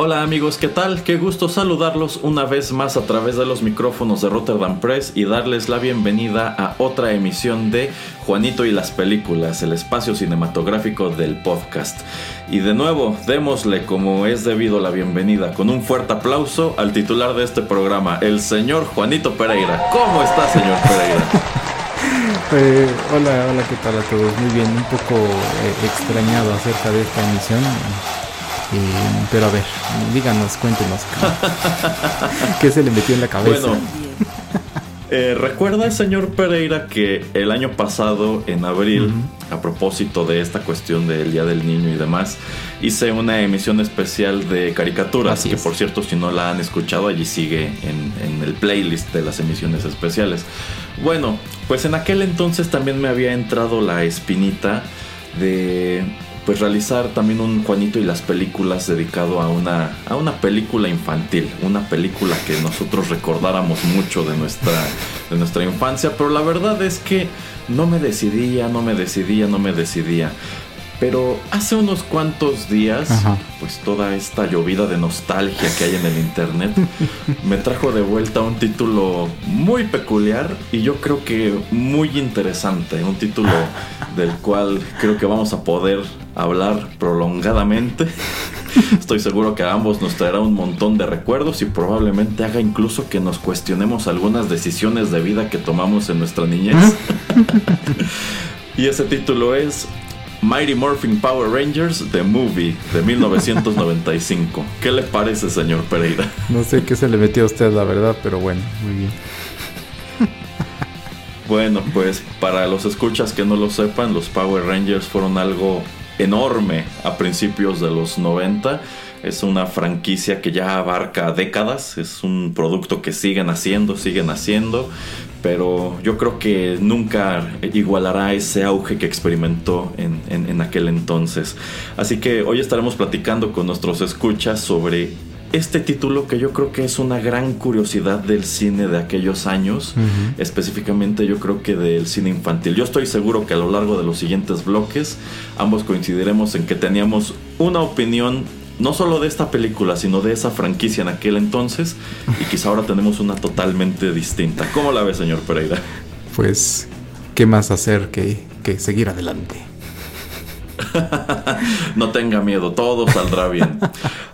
Hola amigos, ¿qué tal? Qué gusto saludarlos una vez más a través de los micrófonos de Rotterdam Press y darles la bienvenida a otra emisión de Juanito y las películas, el espacio cinematográfico del podcast. Y de nuevo, démosle como es debido la bienvenida con un fuerte aplauso al titular de este programa, el señor Juanito Pereira. ¿Cómo está, señor Pereira? Eh, hola, hola, ¿qué tal a todos? Muy bien, un poco eh, extrañado acerca de esta emisión. Eh, pero a ver, díganos, cuéntenos. ¿Qué se le metió en la cabeza? Bueno, eh, recuerda, señor Pereira, que el año pasado, en abril, a propósito de esta cuestión del Día del Niño y demás, hice una emisión especial de caricaturas, que por cierto, si no la han escuchado, allí sigue en, en el playlist de las emisiones especiales. Bueno, pues en aquel entonces también me había entrado la espinita de pues realizar también un Juanito y las películas dedicado a una, a una película infantil, una película que nosotros recordáramos mucho de nuestra, de nuestra infancia, pero la verdad es que no me decidía, no me decidía, no me decidía. Pero hace unos cuantos días, pues toda esta llovida de nostalgia que hay en el internet me trajo de vuelta un título muy peculiar y yo creo que muy interesante. Un título del cual creo que vamos a poder hablar prolongadamente. Estoy seguro que a ambos nos traerá un montón de recuerdos y probablemente haga incluso que nos cuestionemos algunas decisiones de vida que tomamos en nuestra niñez. y ese título es Mighty Morphin Power Rangers The Movie de 1995. ¿Qué le parece, señor Pereira? No sé qué se le metió a usted, la verdad, pero bueno, muy bien. Bueno, pues para los escuchas que no lo sepan, los Power Rangers fueron algo enorme a principios de los 90. Es una franquicia que ya abarca décadas, es un producto que siguen haciendo, siguen haciendo, pero yo creo que nunca igualará ese auge que experimentó en, en, aquel entonces. Así que hoy estaremos platicando con nuestros escuchas sobre este título que yo creo que es una gran curiosidad del cine de aquellos años, específicamente yo creo que del cine infantil. Yo estoy seguro que a lo largo de los siguientes bloques ambos coincidiremos en que teníamos una opinión no solo de esta película, sino de esa franquicia en aquel entonces y quizá ahora tenemos una totalmente distinta. ¿Cómo la ve, señor Pereira? Pues, ¿qué más hacer que, que seguir adelante? no tenga miedo, todo saldrá bien.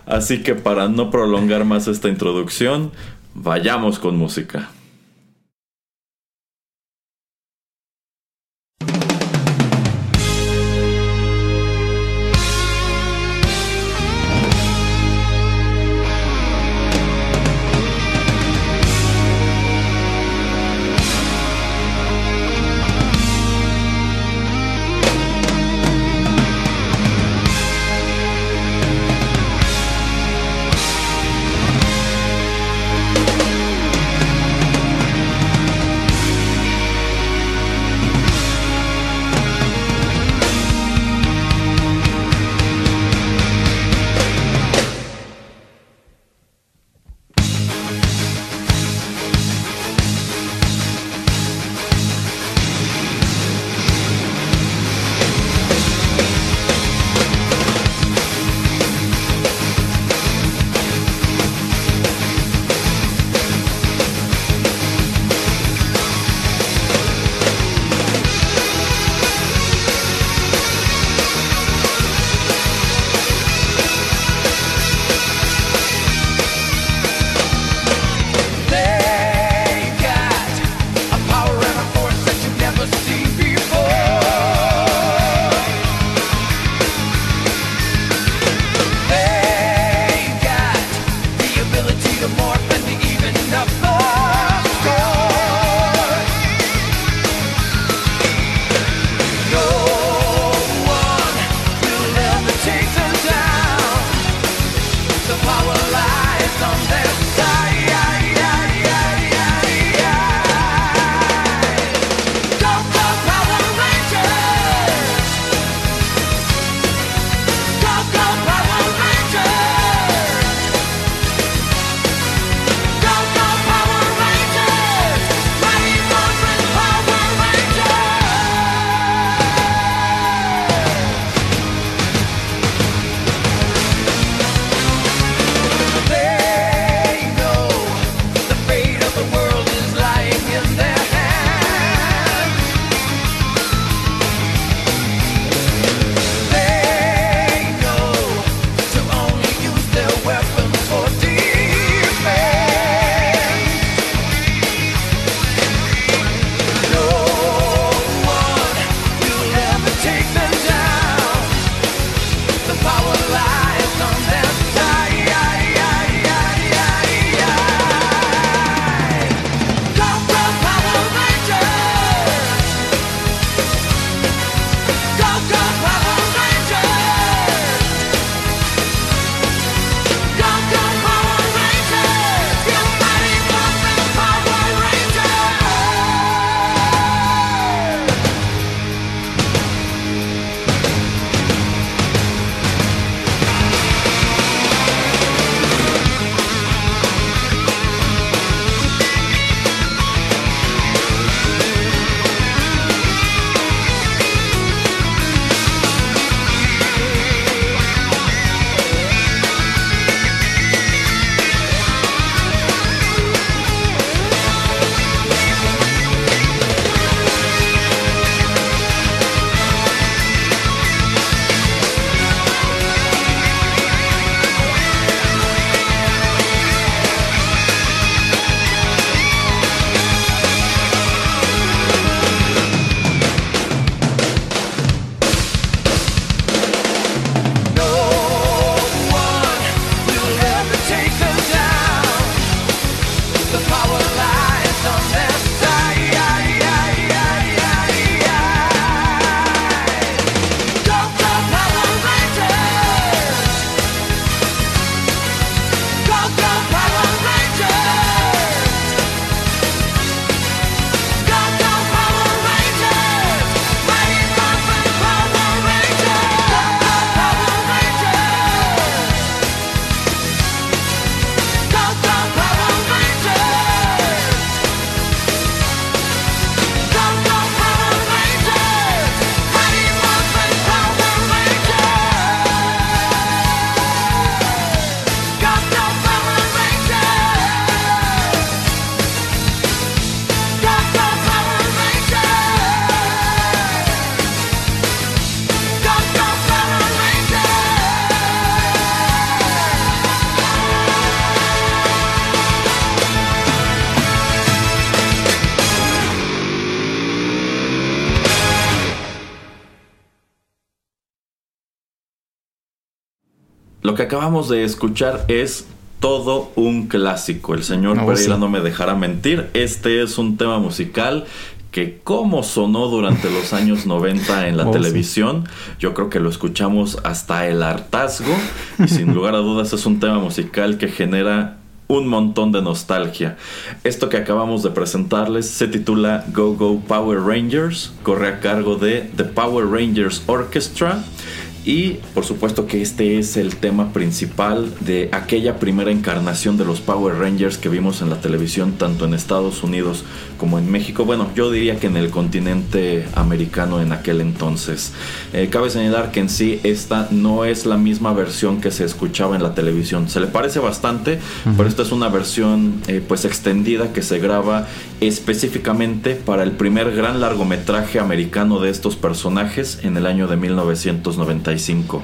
Así que para no prolongar más esta introducción, vayamos con música. Acabamos de escuchar es todo un clásico. El señor Oh, Pereira sí. no me dejará mentir. Este es un tema musical que como sonó durante los años 90 en la Oh, sí. televisión, yo creo que lo escuchamos hasta el hartazgo y sin lugar a dudas es un tema musical que genera un montón de nostalgia. Esto que acabamos de presentarles se titula Go Go Power Rangers, corre a cargo de The Power Rangers Orchestra y por supuesto que este es el tema principal de aquella primera encarnación de los Power Rangers que vimos en la televisión tanto en Estados Unidos como en México. Bueno, yo diría que en el continente americano en aquel entonces. Eh, cabe señalar que en sí esta no es la misma versión que se escuchaba en la televisión. Se le parece bastante, pero esta es una versión eh, pues extendida que se graba específicamente para el primer gran largometraje americano de estos personajes en el año de 1995.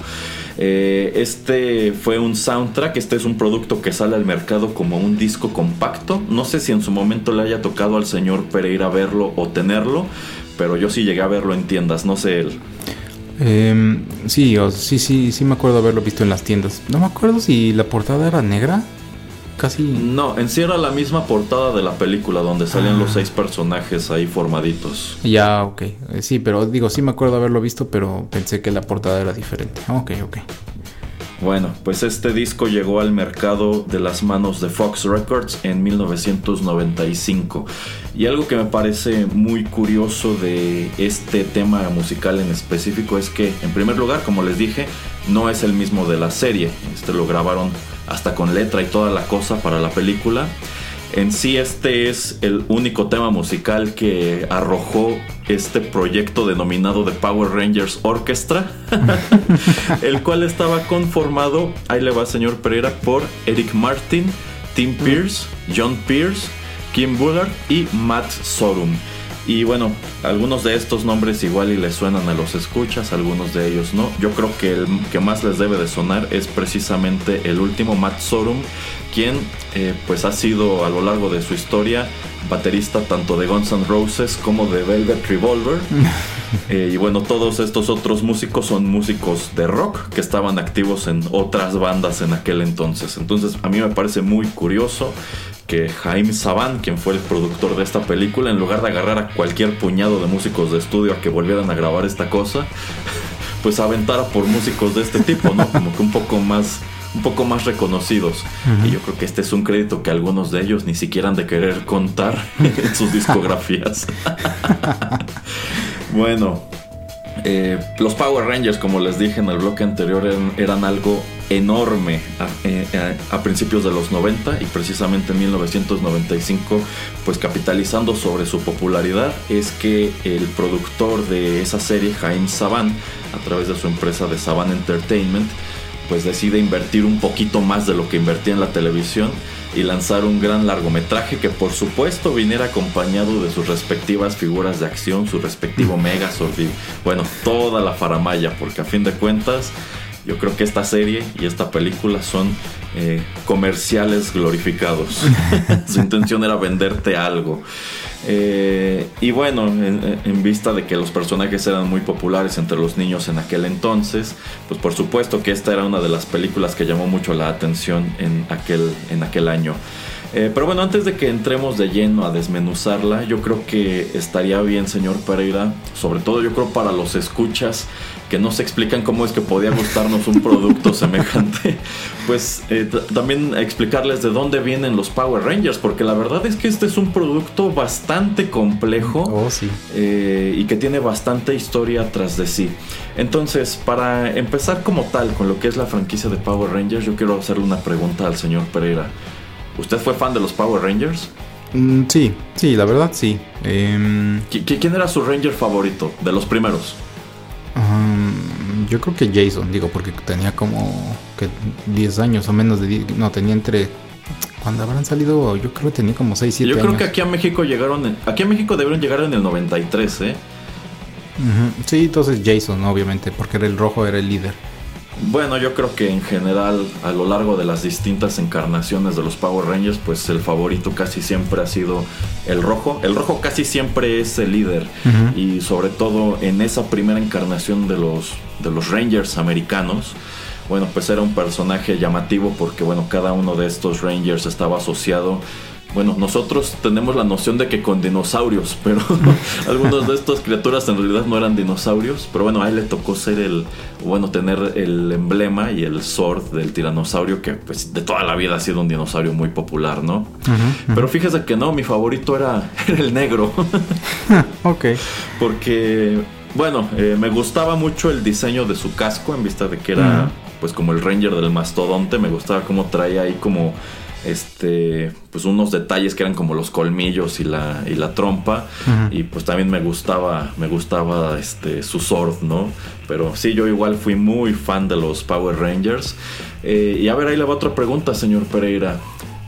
Eh, este fue un soundtrack, este es un producto que sale al mercado como un disco compacto. No sé si en su momento le haya tocado al señor Pereira verlo o tenerlo, pero yo sí llegué a verlo en tiendas, no sé él. Em, sí, sí, sí, sí me acuerdo haberlo visto en las tiendas. No me acuerdo si la portada era negra. Casi. No, en sí era la misma portada de la película donde salían Ah. los seis personajes ahí formaditos. Ya, ok. Eh, Sí, pero digo, sí me acuerdo haberlo visto, pero pensé que la portada era diferente. Ok, ok. Bueno, pues este disco llegó al mercado de las manos de Fox Records en 1995. Y algo que me parece muy curioso de este tema musical en específico es que, en primer lugar, como les dije, no es el mismo de la serie. Este lo grabaron hasta con letra y toda la cosa para la película. En sí este es el único tema musical que arrojó este proyecto denominado The Power Rangers Orchestra, el cual estaba conformado, ahí le va señor Pereira, por Eric Martin, Tim Pierce, John Pierce, Kim Bullard y Matt Sorum. Y bueno, algunos de estos nombres igual y les suenan a los escuchas, algunos de ellos no. Yo creo que el que más les debe de sonar es precisamente el último, Matt Sorum, quien eh, pues ha sido a lo largo de su historia baterista tanto de Guns N' Roses como de Velvet Revolver. Eh, y bueno, todos estos otros músicos son músicos de rock que estaban activos en otras bandas en aquel entonces. Entonces a mí me parece muy curioso que Jaime Saban, quien fue el productor de esta película, en lugar de agarrar a cualquier puñado de músicos de estudio a que volvieran a grabar esta cosa, pues aventara por músicos de este tipo, ¿no? Como que un poco más un poco más reconocidos. Y yo creo que este es un crédito que algunos de ellos ni siquiera han de querer contar en sus discografías. bueno, eh, los Power Rangers, como les dije en el bloque anterior, eran, eran algo enorme a, eh, a- a principios de los 90 y precisamente en 1995, pues capitalizando sobre su popularidad, es que el productor de esa serie, Jaime Saban, a través de su empresa de Saban Entertainment, pues decide invertir un poquito más de lo que invertía en la televisión y lanzar un gran largometraje que por supuesto viniera acompañado de sus respectivas figuras de acción, su respectivo Megazord y bueno, toda la faramaya, porque a fin de cuentas yo creo que esta serie y esta película son eh, comerciales glorificados. su intención era venderte algo. Eh, y bueno, en, vista de que los personajes eran muy populares entre los niños en aquel entonces, pues por supuesto que esta era una de las películas que llamó mucho la atención en aquel, en aquel año. Eh, pero bueno, antes de que entremos de lleno a desmenuzarla, yo creo que estaría bien, señor Pereira, sobre todo yo creo para los escuchas que no se explican cómo es que podía gustarnos un producto semejante, pues eh, también explicarles de dónde vienen los Power Rangers, porque la verdad es que este es un producto bastante complejo Oh, sí. eh, y que tiene bastante historia tras de sí. Entonces, para empezar como tal con lo que es la franquicia de Power Rangers, yo quiero hacerle una pregunta al señor Pereira. ¿Usted fue fan de los Power Rangers? Mm, sí, sí, la verdad sí. Em, ¿Qui- qui- ¿Quién era su Ranger favorito de los primeros? Um, yo creo que Jason, digo, porque tenía como que 10 años o menos de 10, no, tenía entre cuando habrán salido, yo creo que tenía como 6, 7 Yo años. creo que aquí a México llegaron, en- aquí a México debieron llegar en el 93, ¿eh? Ujú, Sí, entonces Jason, obviamente, porque era el rojo, era el líder. Bueno, yo creo que en general a lo largo de las distintas encarnaciones de los Power Rangers, pues el favorito casi siempre ha sido el rojo. El rojo casi siempre es el líder y sobre todo en esa primera encarnación de los, de los Rangers americanos, bueno, pues era un personaje llamativo porque, bueno, cada uno de estos Rangers estaba asociado bueno, nosotros tenemos la noción de que con dinosaurios, pero algunos de estas criaturas en realidad no eran dinosaurios. Pero bueno, a él le tocó ser el, bueno, tener el emblema y el sword del tiranosaurio, que pues de toda la vida ha sido un dinosaurio muy popular, ¿no? Pero fíjese que no, mi favorito era, el negro. ok. Porque, bueno, eh, me gustaba mucho el diseño de su casco en vista de que era, pues como el ranger del mastodonte, me gustaba cómo traía ahí como este pues unos detalles que eran como los colmillos y la, y la trompa. Y pues también me gustaba me gustaba este su sword no pero sí yo igual fui muy fan de los Power Rangers. Eh, y a ver ahí le va otra pregunta señor Pereira.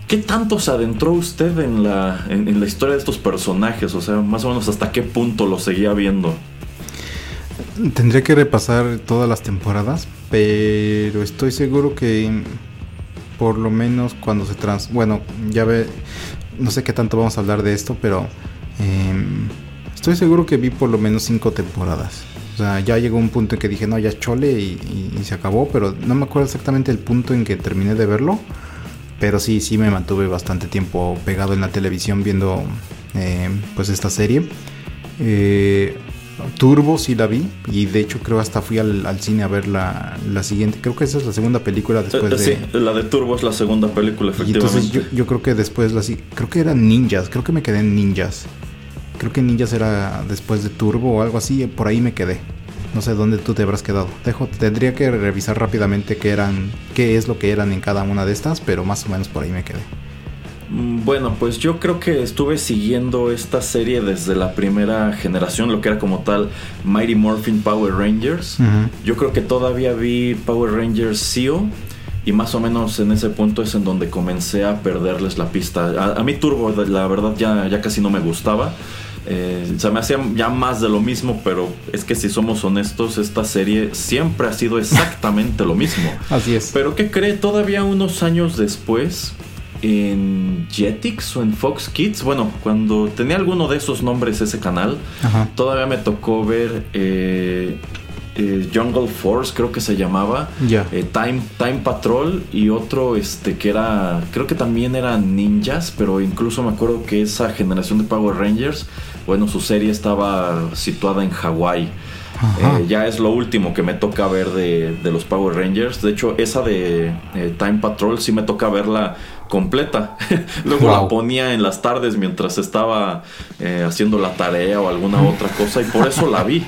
¿Qué tanto se adentró usted en la, en, la historia de estos personajes? O sea, más o menos hasta qué punto lo seguía viendo. Tendría que repasar todas las temporadas, pero estoy seguro que por lo menos cuando se trans... Bueno, ya ve, no sé qué tanto vamos a hablar de esto, pero em, estoy seguro que vi por lo menos cinco temporadas. O sea, ya llegó un punto en que dije, no, ya chole y, se acabó, pero no me acuerdo exactamente el punto en que terminé de verlo. Pero sí, sí me mantuve bastante tiempo pegado en la televisión viendo em, pues esta serie. Eh, Turbo sí la vi y de hecho creo hasta fui al, cine a ver la, siguiente. Creo que esa es la segunda película después eh, de... Sí, la de Turbo es la segunda película, efectivamente. Y entonces yo, creo que después la creo que eran ninjas, creo que me quedé en ninjas. Creo que ninjas era después de Turbo o algo así, por ahí me quedé. No sé dónde tú te habrás quedado. Dejo, tendría que revisar rápidamente qué eran, qué es lo que eran en cada una de estas, pero más o menos por ahí me quedé. Mm, bueno, pues yo creo que estuve siguiendo esta serie desde la primera generación, lo que era como tal Mighty Morphin Power Rangers. Yo creo que todavía vi Power Rangers Seal y más o menos en ese punto es en donde comencé a perderles la pista. A, mí Turbo, la verdad, ya, ya casi no me gustaba. Eh, se me hacía ya más de lo mismo, pero es que si somos honestos, esta serie siempre ha sido exactamente lo mismo. Así es. Pero ¿qué cree? Todavía unos años después, en Jetix o en Fox Kids. Bueno, cuando tenía alguno de esos nombres ese canal, todavía me tocó ver eh, eh, Jungle Force, creo que se llamaba. Eh, Time, Time Patrol y otro este que era, creo que también eran ninjas, pero incluso me acuerdo que esa generación de Power Rangers, bueno, su serie estaba situada en Hawái. ya es lo último que me toca ver de, de, los Power Rangers. De hecho, esa de Time Patrol sí me toca verla completa. Luego la ponía en las tardes mientras estaba eh, haciendo la tarea o alguna otra cosa y por eso la vi.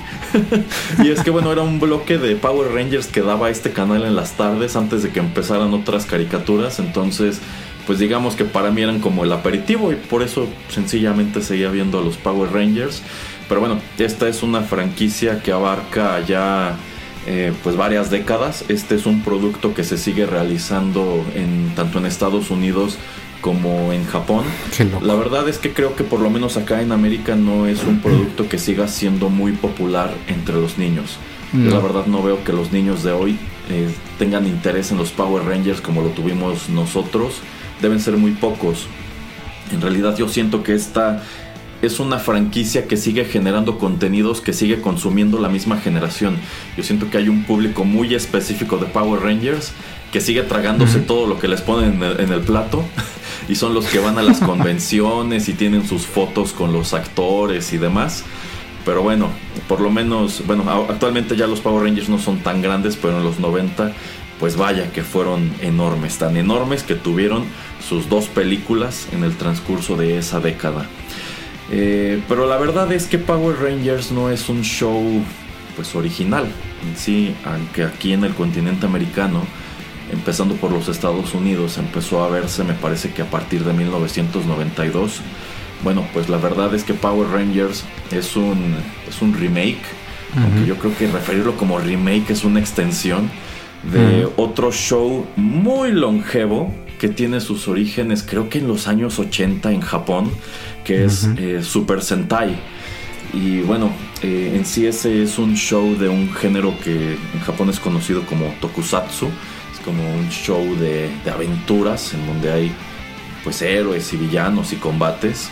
y es que bueno, era un bloque de Power Rangers que daba este canal en las tardes antes de que empezaran otras caricaturas. Entonces, pues digamos que para mí eran como el aperitivo y por eso sencillamente seguía viendo a los Power Rangers. Pero bueno, esta es una franquicia que abarca ya eh, pues varias décadas. Este es un producto que se sigue realizando en, tanto en Estados Unidos como en Japón. La verdad es que creo que por lo menos acá en América no es un producto que siga siendo muy popular entre los niños. la verdad no veo que los niños de hoy eh, tengan interés en los Power Rangers como lo tuvimos nosotros. Deben ser muy pocos. En realidad yo siento que esta es una franquicia que sigue generando contenidos que sigue consumiendo la misma generación. Yo siento que hay un público muy específico de Power Rangers que sigue tragándose todo lo que les ponen en el, plato y son los que van a las convenciones y tienen sus fotos con los actores y demás. Pero bueno, por lo menos, bueno, actualmente ya los Power Rangers no son tan grandes, pero en los 90, pues vaya que fueron enormes, tan enormes que tuvieron sus dos películas en el transcurso de esa década. Eh, pero la verdad es que Power Rangers no es un show pues original. En sí, aunque aquí en el continente americano, empezando por los Estados Unidos, empezó a verse me parece que a partir de 1992. Bueno, pues la verdad es que Power Rangers es un, es un remake, aunque yo creo que referirlo como remake es una extensión de otro show muy longevo que tiene sus orígenes creo que en los años 80 en Japón, que es eh, Super Sentai. Y bueno, eh, en sí ese es un show de un género que en Japón es conocido como tokusatsu. Es como un show de, aventuras en donde hay pues héroes y villanos y combates.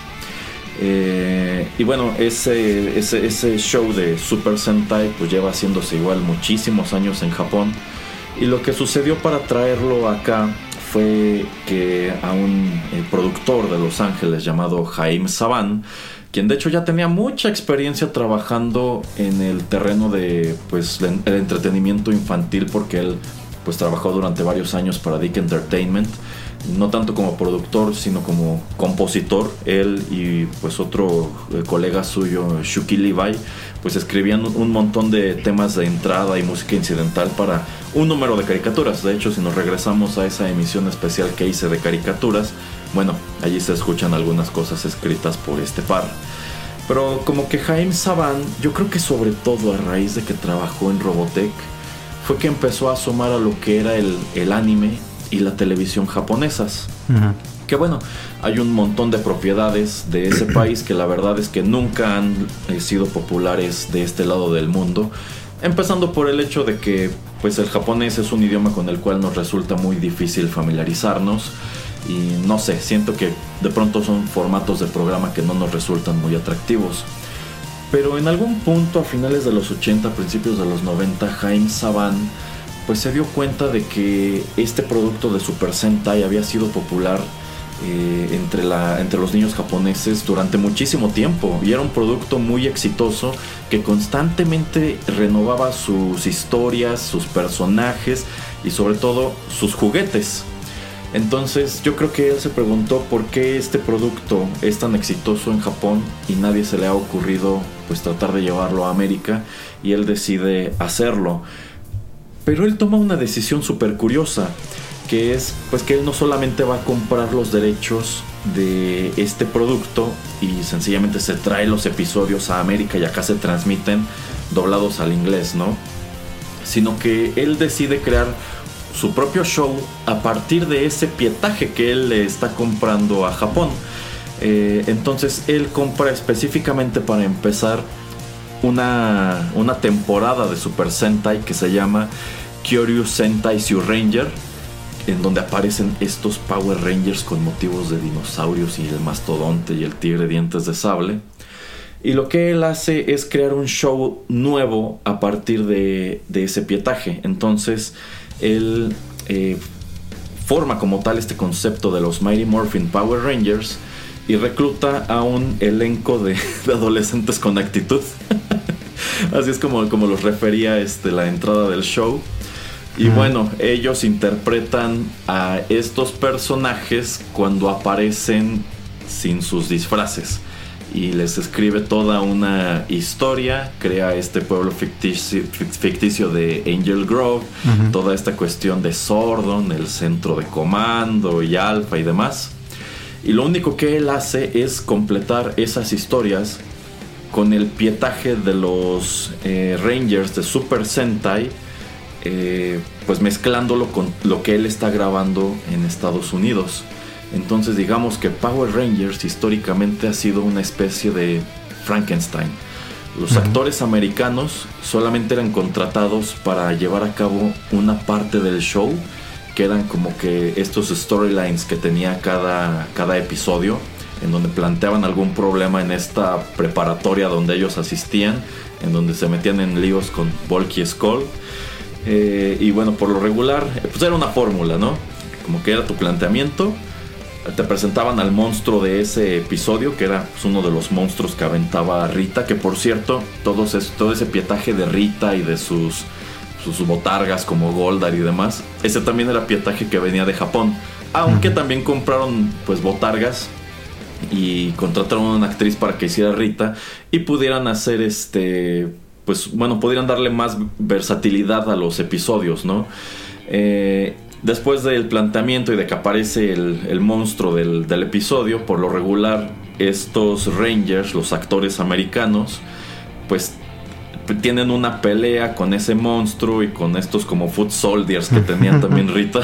Eh, y bueno, ese, ese, ese, show de Super Sentai pues lleva haciéndose igual muchísimos años en Japón. Y lo que sucedió para traerlo acá fue que a un eh, productor de Los Ángeles llamado Jaime Saban, quien de hecho ya tenía mucha experiencia trabajando en el terreno de pues el entretenimiento infantil porque él pues trabajó durante varios años para Dick Entertainment no tanto como productor, sino como compositor. Él y pues otro eh, colega suyo, Shuki Levi, pues escribían un montón de temas de entrada y música incidental para un número de caricaturas. De hecho, si nos regresamos a esa emisión especial que hice de caricaturas, bueno, allí se escuchan algunas cosas escritas por este par. Pero como que Jaime Saban, yo creo que sobre todo a raíz de que trabajó en Robotech, fue que empezó a asomar a lo que era el, el anime y la televisión japonesas. Que bueno, hay un montón de propiedades de ese país que la verdad es que nunca han eh, sido populares de este lado del mundo. Empezando por el hecho de que pues el japonés es un idioma con el cual nos resulta muy difícil familiarizarnos y no sé, siento que de pronto son formatos de programa que no nos resultan muy atractivos. Pero en algún punto a finales de los 80, principios de los 90, Jaime Saban pues se dio cuenta de que este producto de Super Sentai había sido popular eh, entre, la, entre los niños japoneses durante muchísimo tiempo y era un producto muy exitoso que constantemente renovaba sus historias, sus personajes y sobre todo sus juguetes. Entonces yo creo que él se preguntó por qué este producto es tan exitoso en Japón y nadie se le ha ocurrido pues tratar de llevarlo a América y él decide hacerlo. Pero él toma una decisión súper curiosa, que es pues que él no solamente va a comprar los derechos de este producto y sencillamente se trae los episodios a América y acá se transmiten doblados al inglés, ¿no? Sino que él decide crear su propio show a partir de ese pietaje que él le está comprando a Japón. Eh, entonces él compra específicamente para empezar una, una temporada de Super Sentai que se llama Kyoryu Sentai Sue Ranger, en donde aparecen estos Power Rangers con motivos de dinosaurios y el mastodonte y el tigre dientes de sable. Y lo que él hace es crear un show nuevo a partir de, ese pietaje. Entonces, él eh, forma como tal este concepto de los Mighty Morphin Power Rangers y recluta a un elenco de, de adolescentes con actitud. Así es como, como los refería este, la entrada del show. Y bueno, ellos interpretan a estos personajes cuando aparecen sin sus disfraces. Y les escribe toda una historia, crea este pueblo ficticio, de Angel Grove, toda esta cuestión de Sordon, el centro de comando y Alpha y demás. Y lo único que él hace es completar esas historias con el pietaje de los eh, Rangers de Super Sentai eh, pues mezclándolo con lo que él está grabando en Estados Unidos. Entonces digamos que Power Rangers históricamente ha sido una especie de Frankenstein. Los actores americanos solamente eran contratados para llevar a cabo una parte del show, que eran como que estos storylines que tenía cada, cada episodio, en donde planteaban algún problema en esta preparatoria donde ellos asistían, en donde se metían en líos con Volky Skull eh, y bueno, por lo regular, pues era una fórmula, ¿no? Como que era tu planteamiento. Te presentaban al monstruo de ese episodio, que era pues, uno de los monstruos que aventaba Rita, que por cierto, todo ese pietaje de Rita y de sus, sus botargas como Goldar y demás, ese también era pietaje que venía de Japón. Aunque también compraron pues botargas y contrataron a una actriz para que hiciera Rita y pudieran hacer este pues bueno, podrían darle más versatilidad a los episodios, ¿no? Eh, después del planteamiento y de que aparece el, monstruo del, episodio, por lo regular, estos Rangers, los actores americanos, pues tienen una pelea con ese monstruo y con estos como Foot Soldiers que tenían también Rita.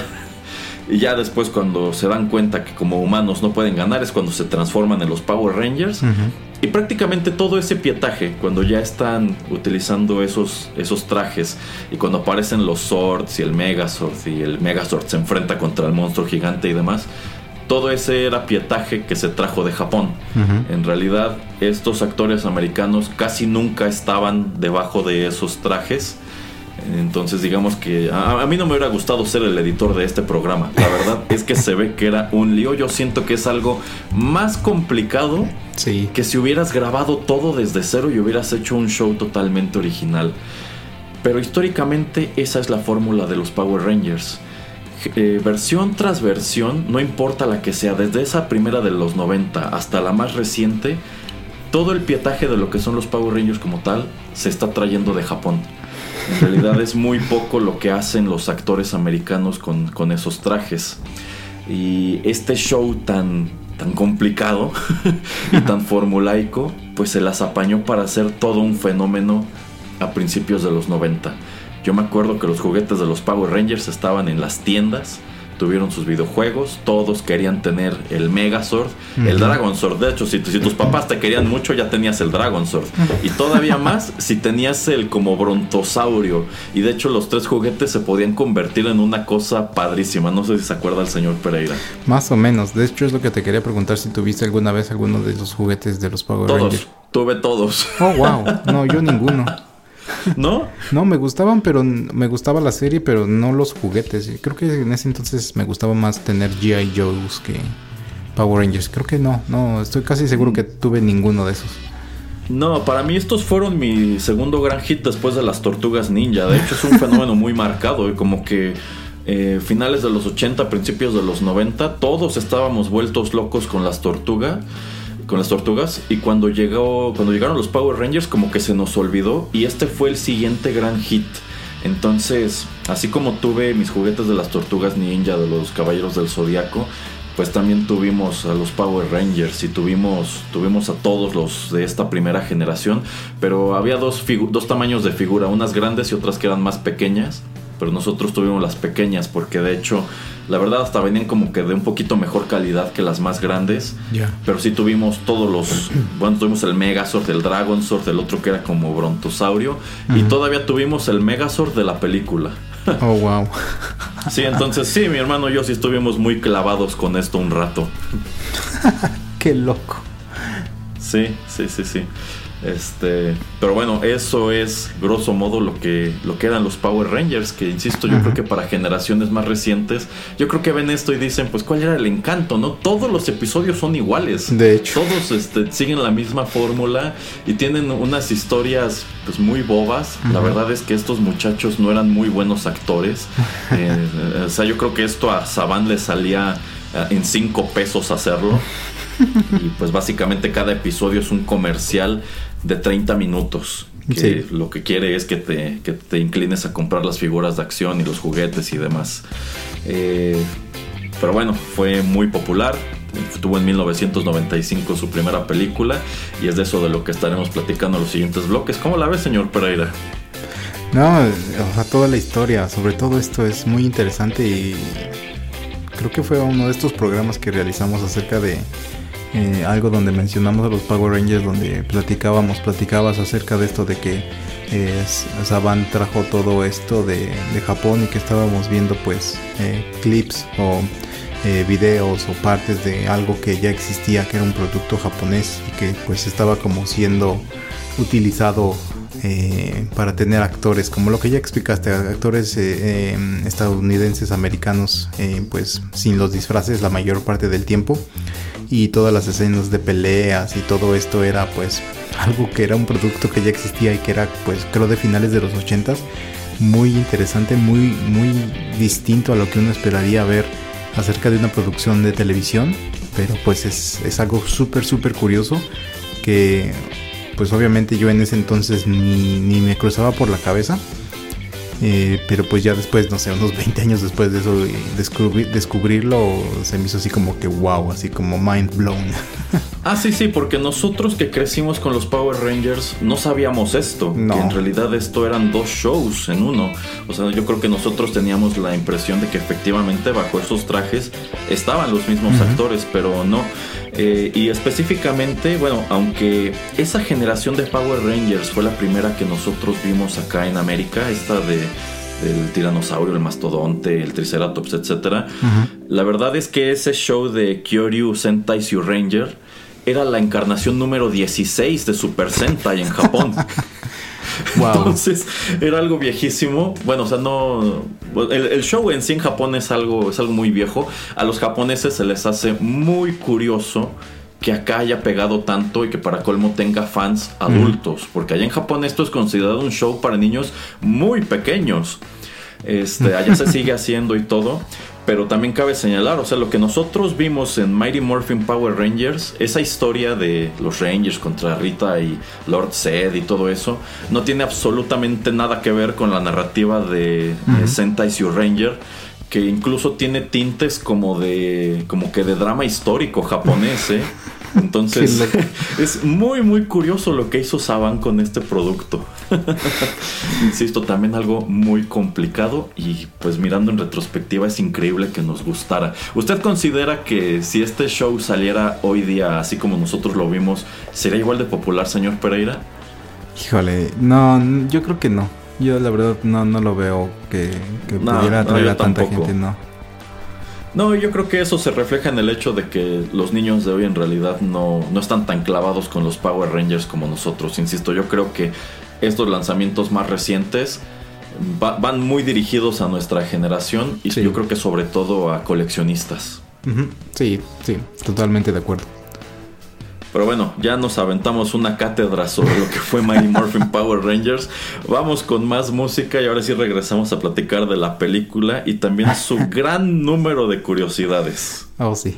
Y ya después cuando se dan cuenta que como humanos no pueden ganar es cuando se transforman en los Power Rangers. Y prácticamente todo ese pietaje, cuando ya están utilizando esos, esos trajes y cuando aparecen los Swords y el Megazord y el Megazord se enfrenta contra el monstruo gigante y demás, todo ese era pietaje que se trajo de Japón. En realidad, estos actores americanos casi nunca estaban debajo de esos trajes. Entonces digamos que a, mí no me hubiera gustado ser el editor de este programa. La verdad es que se ve que era un lío. Yo siento que es algo más complicado sí. que si hubieras grabado todo desde cero y hubieras hecho un show totalmente original. Pero históricamente esa es la fórmula de los Power Rangers. Eh, versión tras versión, no importa la que sea, desde esa primera de los 90 hasta la más reciente, todo el pietaje de lo que son los Power Rangers como tal se está trayendo de Japón. En realidad es muy poco lo que hacen los actores americanos con, esos trajes. Y este show tan, tan complicado y tan formulaico, pues se las apañó para hacer todo un fenómeno a principios de los 90. Yo me acuerdo que los juguetes de los Power Rangers estaban en las tiendas tuvieron sus videojuegos, todos querían tener el Megazord, el Dragon Sword. De hecho, si, si, tus papás te querían mucho, ya tenías el Dragon Sword. Y todavía más si tenías el como brontosaurio. Y de hecho, los tres juguetes se podían convertir en una cosa padrísima. No sé si se acuerda el señor Pereira. Más o menos. De hecho, es lo que te quería preguntar si tuviste alguna vez alguno de los juguetes de los Power todos, Rangers. Tuve todos. Oh, wow. No, yo ninguno. ¿No? No, me gustaban, pero me gustaba la serie, pero no los juguetes. Creo que en ese entonces me gustaba más tener G.I. Joe's que Power Rangers. Creo que no, no, estoy casi seguro que tuve ninguno de esos. No, para mí estos fueron mi segundo gran hit después de las Tortugas Ninja. De hecho, es un fenómeno muy marcado y como que eh, finales de los 80, principios de los 90, todos estábamos vueltos locos con las tortugas con las tortugas y cuando llegó cuando llegaron los Power Rangers como que se nos olvidó y este fue el siguiente gran hit. Entonces, así como tuve mis juguetes de las tortugas ninja, de los caballeros del zodiaco, pues también tuvimos a los Power Rangers y tuvimos, tuvimos a todos los de esta primera generación, pero había dos, dos tamaños de figura, unas grandes y otras que eran más pequeñas pero nosotros tuvimos las pequeñas porque de hecho la verdad hasta venían como que de un poquito mejor calidad que las más grandes. Pero sí tuvimos todos los, bueno, tuvimos el Megazord, el Dragonzord, el otro que era como Brontosaurio y todavía tuvimos el Megazord de la película. Oh, wow. sí, entonces sí, mi hermano y yo sí estuvimos muy clavados con esto un rato. Qué loco. Sí, sí, sí, sí. Este, pero bueno, eso es grosso modo lo que, lo que eran los Power Rangers, que insisto, yo creo que para generaciones más recientes, yo creo que ven esto y dicen, pues cuál era el encanto, ¿no? Todos los episodios son iguales. De hecho. Todos este, siguen la misma fórmula y tienen unas historias pues muy bobas. La verdad es que estos muchachos no eran muy buenos actores. Eh, o sea, yo creo que esto a Saban le salía eh, en cinco pesos hacerlo. Y pues básicamente cada episodio es un comercial de 30 minutos. Que lo que quiere es que te, que te, inclines a comprar las figuras de acción y los juguetes y demás. Eh, pero bueno, fue muy popular. Tuvo en 1995 su primera película y es de eso de lo que estaremos platicando en los siguientes bloques. ¿Cómo la ves, señor Pereira? No, o sea, toda la historia, sobre todo esto es muy interesante y creo que fue uno de estos programas que realizamos acerca de eh, algo donde mencionamos a los Power Rangers, donde platicábamos, platicabas acerca de esto de que eh, Saban trajo todo esto de, Japón y que estábamos viendo pues eh, clips o videos o partes de algo que ya existía, que era un producto japonés y que pues estaba como siendo utilizado para tener actores, como lo que ya explicaste, actores em, estadounidenses, americanos, pues sin los disfraces la mayor parte del tiempo y todas las escenas de peleas y todo esto era pues algo que era un producto que ya existía y que era pues creo de finales de los 80 muy interesante, muy muy distinto a lo que uno esperaría ver acerca de una producción de televisión, pero pues es, es algo súper súper curioso que pues obviamente yo en ese entonces ni, ni me cruzaba por la cabeza eh, pero pues ya después, no sé, unos 20 años después de eso, descubrirlo se me hizo así como que wow, así como mind blown. ah, sí, sí, porque nosotros que crecimos con los Power Rangers no sabíamos esto. Que en realidad esto eran dos shows en uno. O sea, yo creo que nosotros teníamos la impresión de que efectivamente bajo esos trajes estaban los mismos actores, pero no. Eh, y específicamente, bueno, aunque esa generación de Power Rangers fue la primera que nosotros vimos acá en América, esta de del tiranosaurio, el mastodonte, el triceratops, etc. La verdad es que ese show de Kyoryu Sentai Ranger era la encarnación número 16 de Super Sentai en Japón. Entonces era algo viejísimo. Bueno, o sea, no. El, show en sí en Japón es algo, es algo muy viejo. A los japoneses se les hace muy curioso que acá haya pegado tanto y que para colmo tenga fans adultos. Porque allá en Japón esto es considerado un show para niños muy pequeños. Este, allá se sigue haciendo y todo. Pero también cabe señalar, o sea, lo que nosotros vimos en Mighty Morphin Power Rangers, esa historia de los Rangers contra Rita y Lord Zed y todo eso, no tiene absolutamente nada que ver con la narrativa de, Sentai Zero Ranger que incluso tiene tintes como de como que de drama histórico japonés, ¿eh? Entonces, es muy, muy curioso lo que hizo Saban con este producto. Insisto, también algo muy complicado y pues mirando en retrospectiva es increíble que nos gustara. ¿Usted considera que si este show saliera hoy día así como nosotros lo vimos, sería igual de popular, señor Pereira? Híjole, no, yo creo que no. Yo la verdad no, no lo veo que, pudiera atraer a tanta gente, no. No, yo creo que eso se refleja en el hecho de que los niños de hoy en realidad no, no están tan clavados con los Power Rangers como nosotros. Insisto, yo creo que estos lanzamientos más recientes van muy dirigidos a nuestra generación y yo creo que sobre todo a coleccionistas. Sí, sí, totalmente de acuerdo. Pero bueno, ya nos aventamos una cátedra sobre lo que fue Mighty Morphin Power Rangers. Vamos con más música y ahora sí regresamos a platicar de la película y también su gran número de curiosidades. Oh, sí.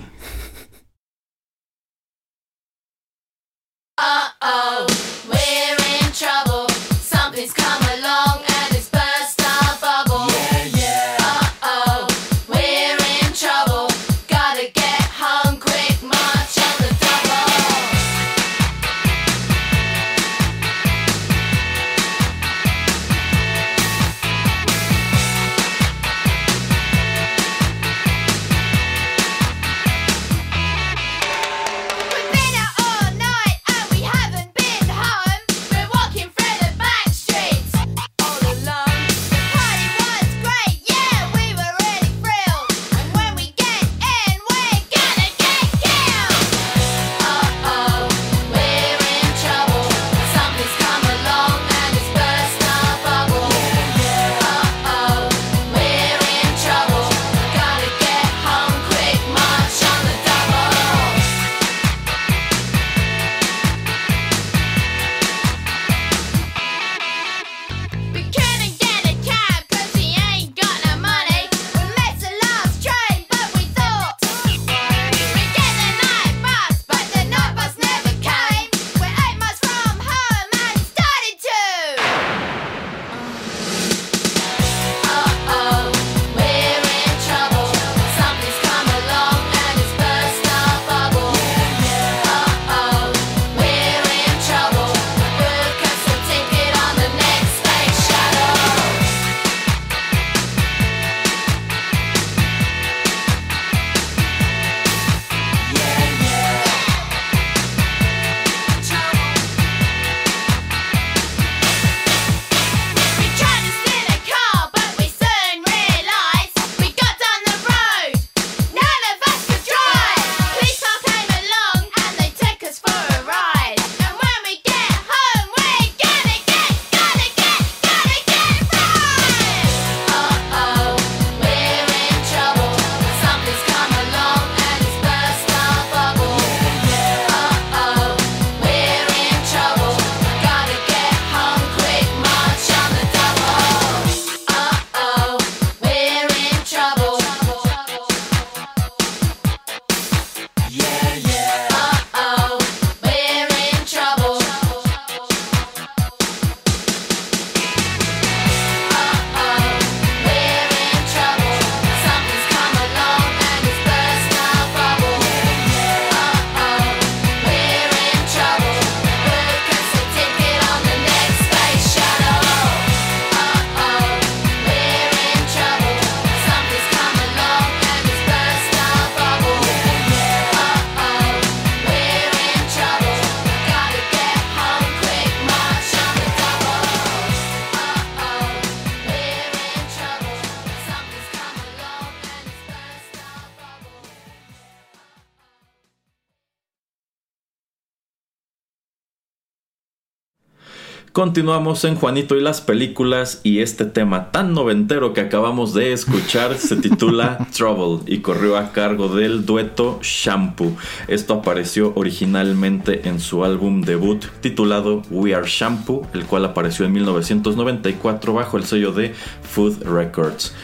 Continuamos en Juanito y las películas y este tema tan noventero que acabamos de escuchar se titula Trouble y corrió a cargo del dueto Shampoo. Esto apareció originalmente en su álbum debut titulado We Are Shampoo, el cual apareció en 1994 bajo el sello de Food Records.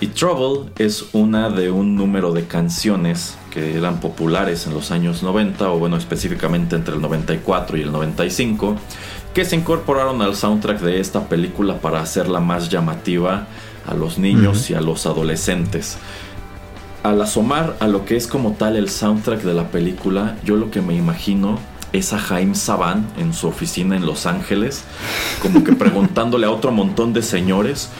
Y Trouble es una de un número de canciones que eran populares en los años 90 o bueno específicamente entre el 94 y el 95 que se incorporaron al soundtrack de esta película para hacerla más llamativa a los niños y a los adolescentes. Al asomar a lo que es como tal el soundtrack de la película, yo lo que me imagino es a Jaime Saban en su oficina en Los Ángeles, como que preguntándole a otro montón de señores,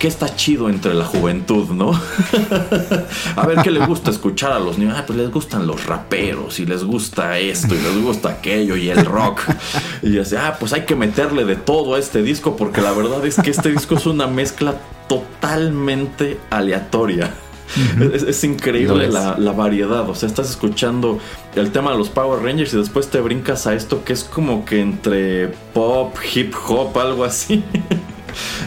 qué está chido entre la juventud, ¿no? a ver qué le gusta escuchar a los niños. Ah, pues les gustan los raperos y les gusta esto y les gusta aquello y el rock. Y así, ah, pues hay que meterle de todo a este disco porque la verdad es que este disco es una mezcla totalmente aleatoria. es, increíble la, la, variedad. O sea, estás escuchando el tema de los Power Rangers y después te brincas a esto que es como que entre pop, hip hop, algo así.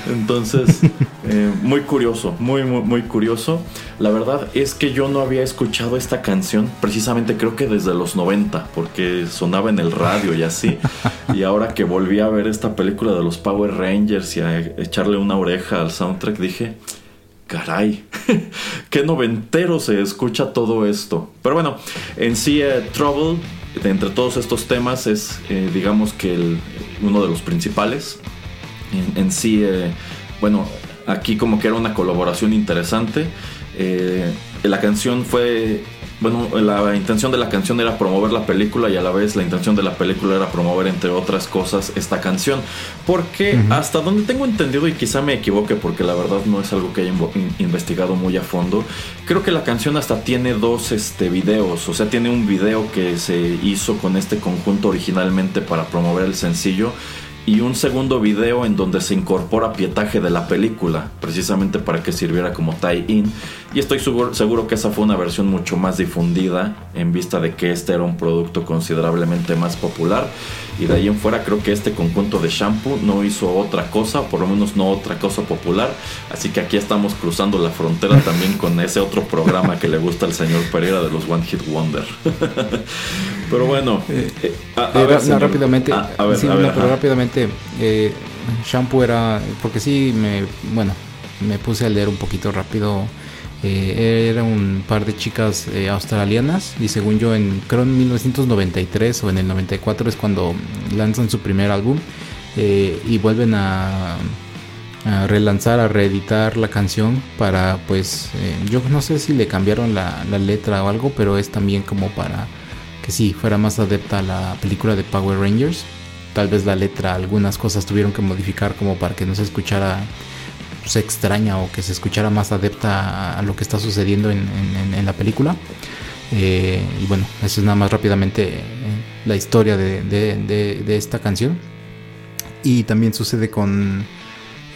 Entonces, eh, muy curioso, muy, muy, muy curioso. La verdad es que yo no había escuchado esta canción, precisamente creo que desde los 90, porque sonaba en el radio y así. Y ahora que volví a ver esta película de los Power Rangers y a echarle una oreja al soundtrack, dije, caray, qué noventero se escucha todo esto. Pero bueno, en sí, eh, Trouble, entre todos estos temas, es, eh, digamos que uno de los principales en, sí, eh, bueno, aquí como que era una colaboración interesante. Eh, la canción fue, bueno, la intención de la canción era promover la película y a la vez la intención de la película era promover, entre otras cosas, esta canción. Porque hasta donde tengo entendido, y quizá me equivoque porque la verdad no es algo que haya investigado muy a fondo, creo que la canción hasta tiene dos este, videos. O sea, tiene un video que se hizo con este conjunto originalmente para promover el sencillo y un segundo video en donde se incorpora pietaje de la película, precisamente para que sirviera como tie-in. Y estoy seguro, que esa fue una versión mucho más difundida en vista de que este era un producto considerablemente más popular. Y de ahí en fuera creo que este conjunto de shampoo no hizo otra cosa, por lo menos no otra cosa popular. Así que aquí estamos cruzando la frontera también con ese otro programa que le gusta al señor Pereira de los One Hit Wonder. pero bueno, eh, eh, rápidamente, pero rápidamente, eh, shampoo era, porque sí, me, bueno, me puse a leer un poquito rápido eh, era un par de chicas eh, australianas y según yo en creo en 1993 o en el 94 es cuando lanzan su primer álbum eh, y vuelven a, relanzar, a reeditar la canción para pues yo no sé si le cambiaron la, la, letra o algo pero es también como para que sí fuera más adepta a la película de Power Rangers. Tal vez la letra algunas cosas tuvieron que modificar como para que no se escuchara se extraña o que se escuchara más adepta a, lo que está sucediendo en, la película. Eh, y bueno, eso es nada más rápidamente eh, la historia de, esta canción. Y también sucede con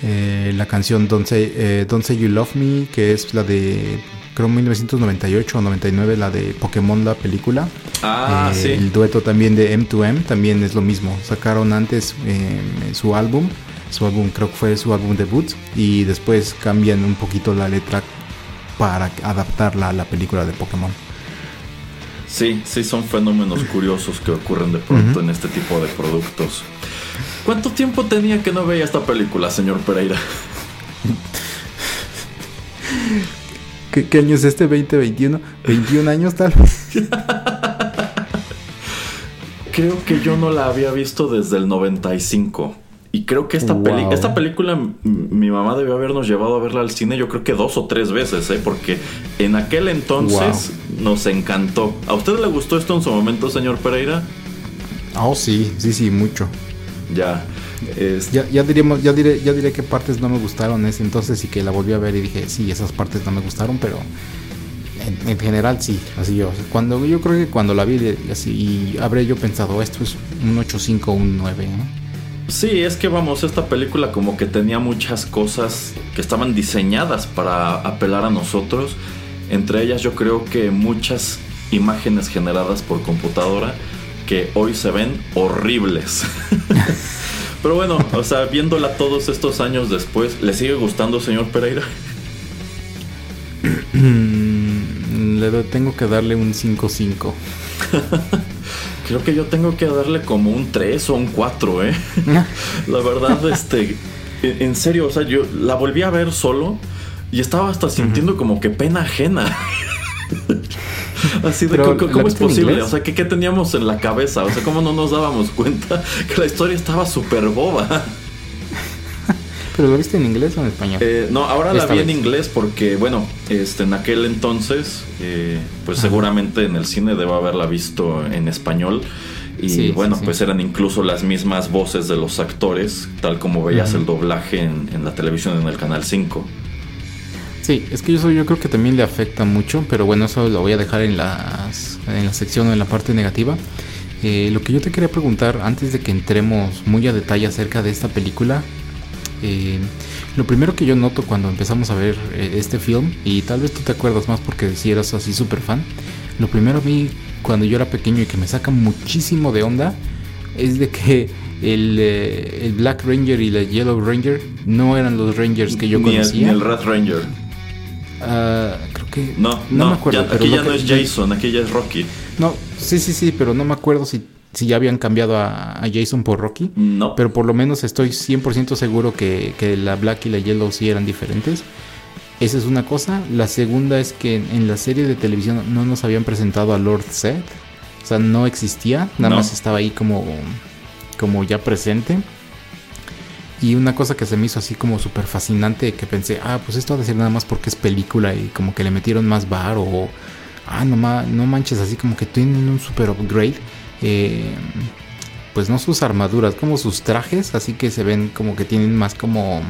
eh, la canción Don't Say, Don't Say You Love Me, que es la de creo 1998 o 99, la de Pokémon la película. Ah, sí. El dueto también de M2M también es lo mismo. Sacaron antes su álbum su álbum, creo que fue su álbum debut, y después cambian un poquito la letra para adaptarla a la película de Pokémon. Sí, sí, son fenómenos curiosos que ocurren de pronto en este tipo de productos. ¿Cuánto tiempo tenía que no veía esta película, señor Pereira? ¿Qué, ¿Qué, año es este? ¿2021? ¿21 años tal vez? Creo que yo no la había visto desde el 95. Y creo que esta, esta película mi mamá debió habernos llevado a verla al cine yo creo que dos o tres veces, ¿eh? porque en aquel entonces nos encantó. ¿A usted le gustó esto en su momento, señor Pereira? Oh, sí, sí, sí, mucho. Ya. Ya, ya, diríamos, ya diré, ya diré qué partes no me gustaron ese entonces y que la volví a ver y dije, sí, esas partes no me gustaron, pero en, general sí, así yo. Cuando, yo creo que cuando la vi así, habré yo pensado, esto es un 8.5 un 9, ¿no? Sí, es que vamos, esta película como que tenía muchas cosas que estaban diseñadas para apelar a nosotros. Entre ellas yo creo que muchas imágenes generadas por computadora que hoy se ven horribles. Pero bueno, o sea, viéndola todos estos años después, ¿le sigue gustando, señor Pereira? Le tengo que darle un 5-5. Creo que yo tengo que darle como un 3 o un 4, ¿eh? la verdad, este. En serio, o sea, yo la volví a ver solo y estaba hasta sintiendo como que pena ajena. Así de ¿cómo, es posible? O sea, ¿qué, ¿qué, teníamos en la cabeza? O sea, ¿cómo no nos dábamos cuenta que la historia estaba súper boba? ¿Pero lo viste en inglés o en español? Eh, no, ahora la vi en inglés porque, bueno, este, en aquel entonces, eh, pues seguramente en el cine debo haberla visto en español. Y bueno, pues eran incluso las mismas voces de los actores, tal como veías el doblaje en, en la televisión en el Canal 5. Sí, es que eso yo creo que también le afecta mucho, pero bueno, eso lo voy a dejar en, las, en la sección o en la parte negativa. Eh, lo que yo te quería preguntar antes de que entremos muy a detalle acerca de esta película, eh, lo primero que yo noto cuando empezamos a ver eh, este film, y tal vez tú te acuerdas más porque si eras así súper fan, lo primero a mí cuando yo era pequeño y que me saca muchísimo de onda es de que el, el Black Ranger y el Yellow Ranger no eran los Rangers que yo conocía. ni el Red Ranger. Uh, creo que. No, no, me acuerdo. aquí ya no es Jason, aquí ya es Rocky. No, sí, sí, sí, pero no me acuerdo si, si ya habían cambiado a, Jason por Rocky. No. Pero por lo menos estoy 100% seguro que, que, la Black y la Yellow sí eran diferentes. Esa es una cosa. La segunda es que en, la serie de televisión no nos habían presentado a Lord Seth. O sea, no existía, nada más estaba ahí como, como ya presente. Y una cosa que se me hizo así como súper fascinante, que pensé, ah, pues esto ha de ser nada más porque es película y como que le metieron más bar o, ah, no, no manches, así como que tienen un super upgrade. Eh, pues no sus armaduras, como sus trajes, así que se ven como que tienen más como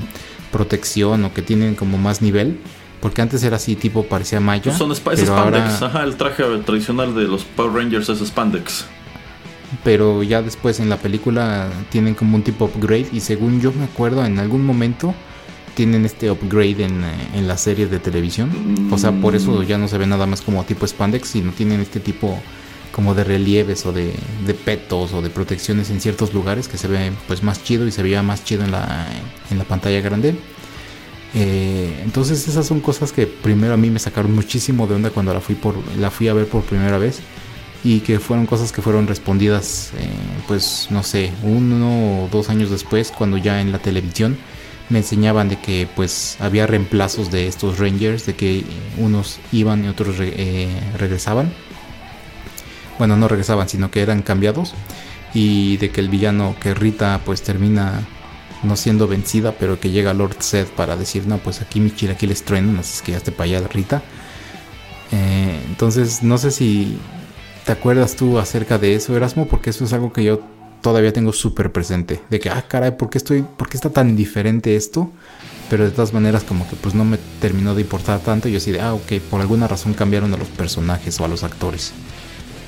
protección o que tienen como más nivel. Porque antes era así, tipo parecía Maya. Pues son spandex, ajá, el traje tradicional de los Power Rangers es spandex pero ya después en la película tienen como un tipo upgrade y según yo me acuerdo en algún momento tienen este upgrade en, la serie de televisión. O sea, por eso ya no se ve nada más como tipo spandex, sino tienen este tipo como de relieves o de, petos o de protecciones en ciertos lugares que se ve pues más chido y se veía más chido en la, en la pantalla grande. Eh, entonces esas son cosas que primero a mí me sacaron muchísimo de onda cuando la fui, por, la fui a ver por primera vez y que fueron cosas que fueron respondidas, eh, pues no sé, uno o dos años después, cuando ya en la televisión me enseñaban de que pues había reemplazos de estos Rangers, de que unos iban y otros eh, regresaban. Bueno, no regresaban, sino que eran cambiados y de que el villano que Rita pues termina no siendo vencida, pero que llega Lord Zed para decir, no, pues aquí mi chilaquiles truenan, así es que ya te para allá Rita. Eh, entonces, no sé si ¿Te acuerdas tú acerca de eso, Erasmo? Porque eso es algo que yo todavía tengo súper presente. De que, ah, caray, ¿por qué, estoy, ¿por qué está tan diferente esto? Pero de todas maneras como que pues no me terminó de importar tanto. Y yo así de, ah, ok, por alguna razón cambiaron a los personajes o a los actores.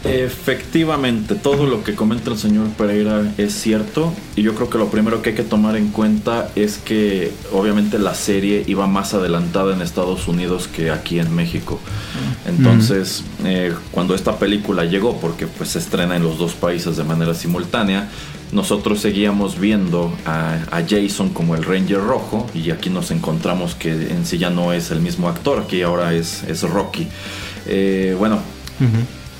Efectivamente, todo lo que comenta el señor Pereira es cierto y yo creo que lo primero que hay que tomar en cuenta es que obviamente la serie iba más adelantada en Estados Unidos que aquí en México. Entonces, eh, cuando esta película llegó, porque pues se estrena en los dos países de manera simultánea, nosotros seguíamos viendo a, Jason como el Ranger Rojo y aquí nos encontramos que en sí ya no es el mismo actor, aquí ahora es, es Rocky. Eh, bueno.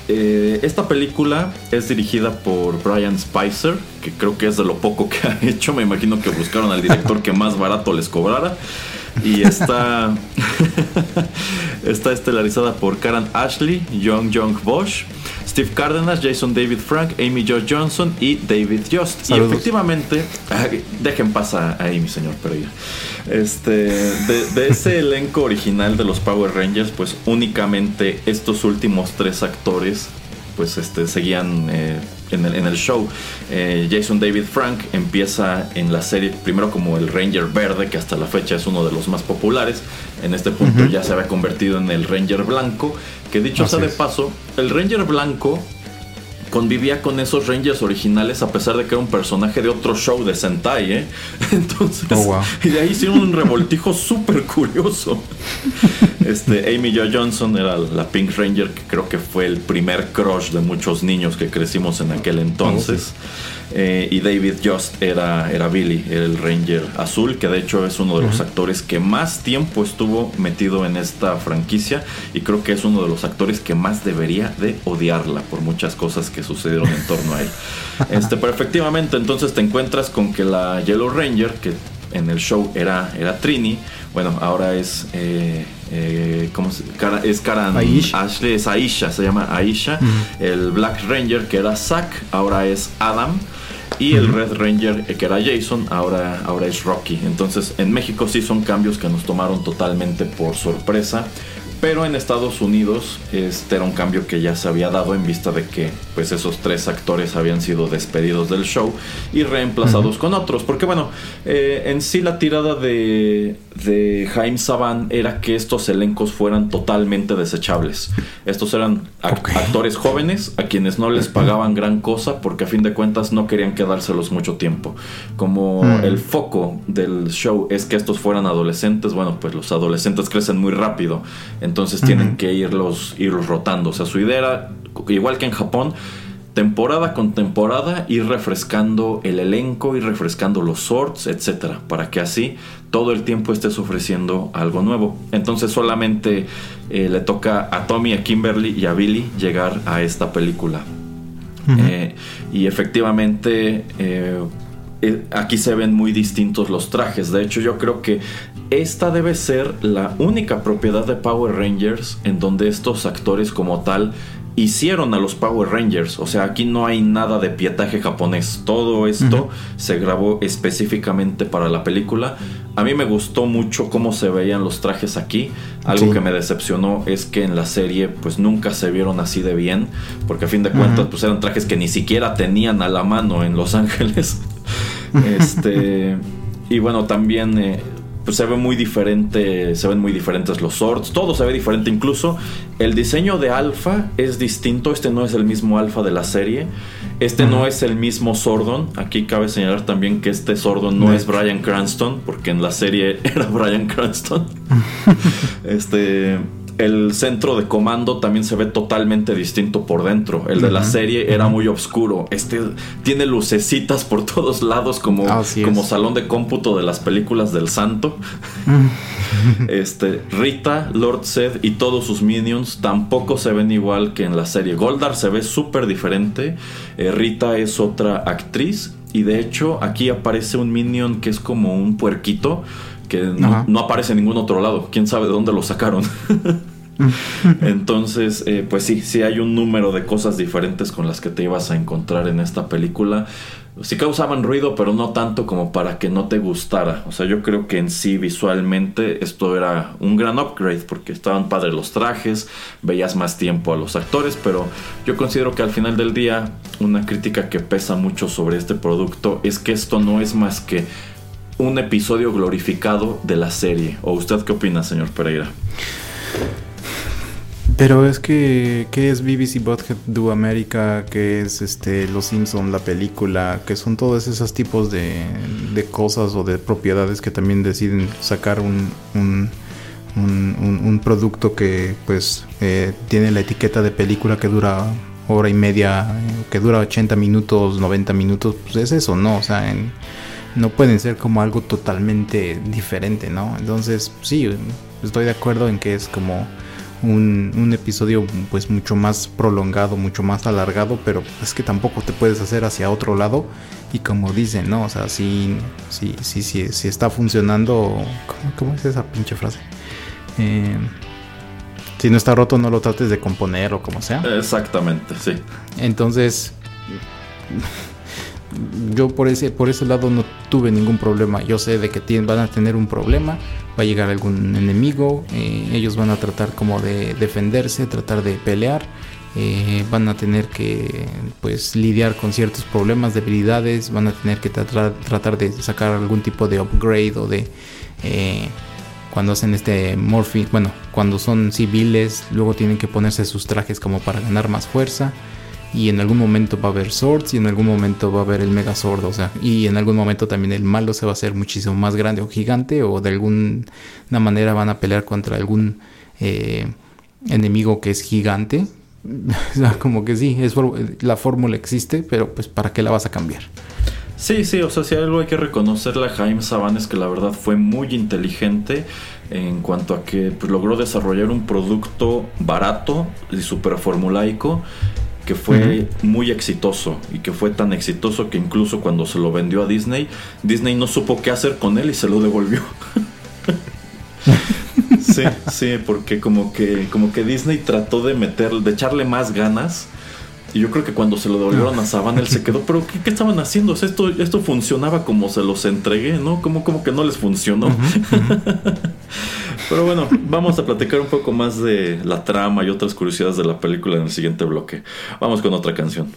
Eh, esta película es dirigida por Brian Spicer, que creo que es de lo poco que ha hecho. Me imagino que buscaron al director que más barato les cobrara. Y está, está estelarizada por Karen Ashley, Young Young Bosch, Steve Cardenas, Jason David Frank, Amy Jo Johnson y David Just. Y efectivamente, dejen pasar ahí, mi señor Pereira. Este, de, ese elenco original de los Power Rangers, pues únicamente estos últimos tres actores, pues este, seguían eh, en, el, show. Eh, Jason David Frank empieza en la serie primero como el Ranger Verde, que hasta la fecha es uno de los más populares. En este punto ya se había convertido en el Ranger Blanco que dicho sea de paso, el Ranger blanco convivía con esos Rangers originales a pesar de que era un personaje de otro show de Sentai, ¿eh? Entonces, oh, y de ahí hicieron un revoltijo súper curioso. Este, Amy Jo Johnson era la Pink Ranger, que creo que fue el primer crush de muchos niños que crecimos en aquel entonces. Eh, y David Just era, era Billy, el Ranger azul, que de hecho es uno de los actores que más tiempo estuvo metido en esta franquicia y creo que es uno de los actores que más debería de odiarla por muchas cosas que sucedieron en torno a él. Este, pero efectivamente entonces te encuentras con que la Yellow Ranger, que en el show era, era Trini, bueno, ahora es... Eh, eh, ¿cómo se, es Karan Ashley, es Aisha, se llama Aisha. El Black Ranger que era Zack, ahora es Adam. Y el Red Ranger que era Jason, ahora, ahora es Rocky. Entonces en México sí son cambios que nos tomaron totalmente por sorpresa. Pero en Estados Unidos este era un cambio que ya se había dado en vista de que pues esos tres actores habían sido despedidos del show y reemplazados con otros. Porque bueno, eh, en sí la tirada de, de Jaime Saban era que estos elencos fueran totalmente desechables. Estos eran actores jóvenes a quienes no les pagaban gran cosa porque a fin de cuentas no querían quedárselos mucho tiempo. Como el foco del show es que estos fueran adolescentes, bueno, pues los adolescentes crecen muy rápido entonces tienen que irlos, irlos rotando. O sea, su idea era, igual que en Japón, temporada con temporada ir refrescando el elenco, ir refrescando los sorts, etcétera, para que así todo el tiempo estés ofreciendo algo nuevo. Entonces solamente eh, le toca a Tommy, a Kimberly y a Billy llegar a esta película. Eh, y efectivamente eh, aquí se ven muy distintos los trajes. De hecho, yo creo que esta debe ser la única propiedad de Power Rangers en donde estos actores como tal hicieron a los Power Rangers. O sea, aquí no hay nada de pietaje japonés. Todo esto se grabó específicamente para la película. A mí me gustó mucho cómo se veían los trajes aquí. Algo que me decepcionó es que en la serie pues nunca se vieron así de bien. Porque a fin de cuentas pues eran trajes que ni siquiera tenían a la mano en Los Ángeles. este, y bueno, también eh, pues se ve muy diferente, se ven muy diferentes los swords, todo se ve diferente, incluso. El diseño de Alpha es distinto, este no es el mismo Alpha de la serie, este no es el mismo Sordon, aquí cabe señalar también que este Sordon no es Brian Cranston, porque en la serie era Brian Cranston. este el centro de comando también se ve totalmente distinto por dentro. El de la serie era muy oscuro. Este tiene lucecitas por todos lados como, como salón de cómputo de las películas del santo. este, Rita, Lord Zed y todos sus minions tampoco se ven igual que en la serie. Goldar se ve súper diferente. Eh, Rita es otra actriz. Y de hecho aquí aparece un minion que es como un puerquito que no, aparece en ningún otro lado. Quién sabe de dónde lo sacaron. Entonces, eh, pues sí, sí hay un número de cosas diferentes con las que te ibas a encontrar en esta película. Sí causaban ruido, pero no tanto como para que no te gustara. O sea, yo creo que en sí visualmente esto era un gran upgrade porque estaban padres los trajes, veías más tiempo a los actores, pero yo considero que al final del día una crítica que pesa mucho sobre este producto es que esto no es más que un episodio glorificado de la serie. ¿O usted qué opina, señor Pereira? Pero es que, ¿qué es BBC Bothead Do America? ¿Qué es este Los Simpson, la película? Que son todos esos tipos de, de cosas o de propiedades que también deciden sacar un, un, un, producto que pues eh, tiene la etiqueta de película que dura hora y media, que dura 80 minutos, 90 minutos, pues es eso, ¿no? O sea, en no pueden ser como algo totalmente diferente, ¿no? Entonces, sí, estoy de acuerdo en que es como un, episodio pues mucho más prolongado, mucho más alargado, pero es que tampoco te puedes hacer hacia otro lado y como dicen, ¿no? O sea, si, si, si, si, está funcionando, ¿cómo, es esa pinche frase? Eh, si no está roto, no lo trates de componer o como sea. Exactamente, sí. Entonces yo por ese, por ese lado no tuve ningún problema. Yo sé de que van a tener un problema, va a llegar algún enemigo, eh, ellos van a tratar como de defenderse, tratar de pelear, eh, van a tener que pues lidiar con ciertos problemas, debilidades, van a tener que tratar, tratar de sacar algún tipo de upgrade o de... Eh, cuando hacen este morphing, bueno, cuando son civiles, luego tienen que ponerse sus trajes como para ganar más fuerza y en algún momento va a haber swords y en algún momento va a haber el mega sword, o sea, y en algún momento también el malo se va a hacer muchísimo más grande o gigante o de alguna manera van a pelear contra algún eh, enemigo que es gigante, como que sí, es, la fórmula existe, pero pues ¿para qué la vas a cambiar? Sí, sí, o sea, si algo hay que reconocerle a Jaime Saban es que la verdad fue muy inteligente en cuanto a que pues, logró desarrollar un producto barato y súper formulaico que fue muy exitoso y que fue tan exitoso que incluso cuando se lo vendió a Disney, Disney no supo qué hacer con él y se lo devolvió. sí, sí, porque como que como que Disney trató de meter de echarle más ganas y yo creo que cuando se lo devolvieron a Saban, él se quedó, pero ¿qué, estaban haciendo? esto, esto funcionaba como se los entregué, ¿no? Como, como que no les funcionó. pero bueno, vamos a platicar un poco más de la trama y otras curiosidades de la película en el siguiente bloque. Vamos con otra canción.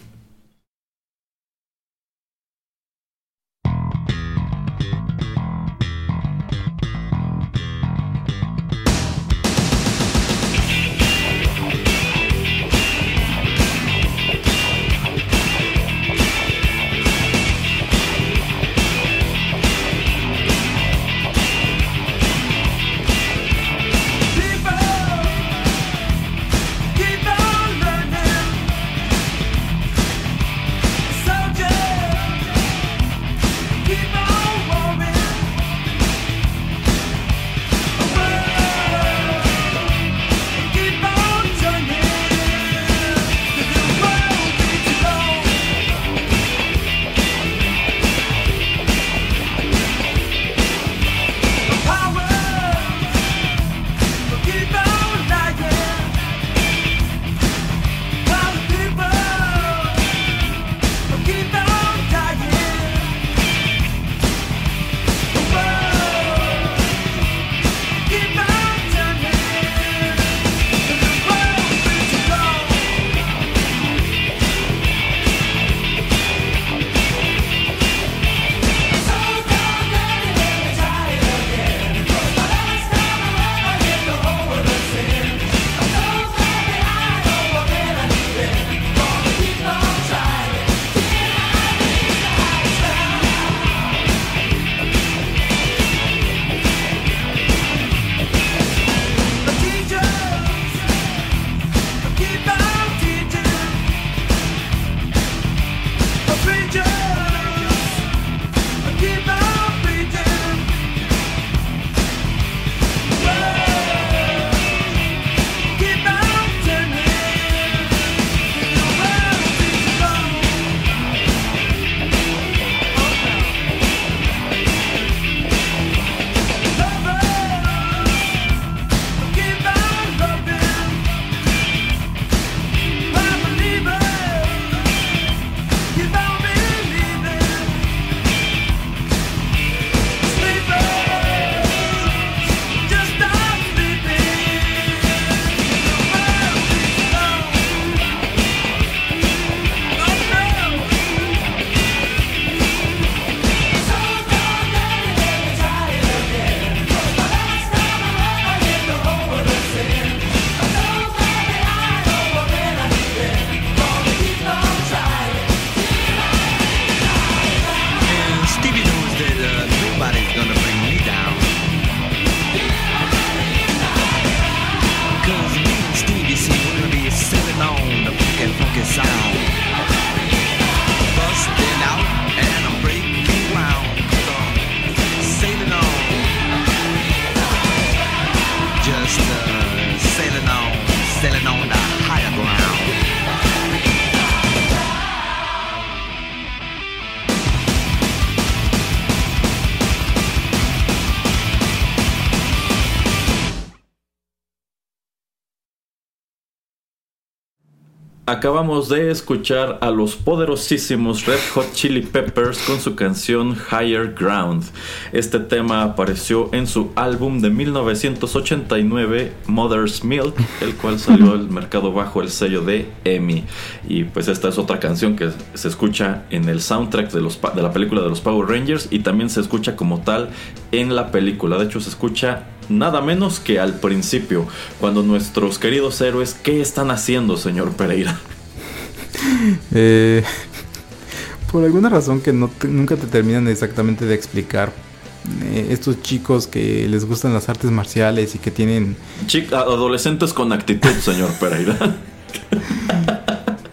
Acabamos de escuchar a los poderosísimos Red Hot Chili Peppers con su canción Higher Ground. Este tema apareció en su álbum de 1989 Mother's Milk, el cual salió al mercado bajo el sello de EMI. Y pues esta es otra canción que se escucha en el soundtrack de, la película de los Power Rangers y también se escucha como tal en la película. De hecho se escucha nada menos que al principio, cuando nuestros queridos héroes, ¿qué están haciendo, señor Pereira? Eh, por alguna razón que no nunca te terminan exactamente de explicar, eh, estos chicos que les gustan las artes marciales y que tienen... adolescentes con actitud, señor Pereira.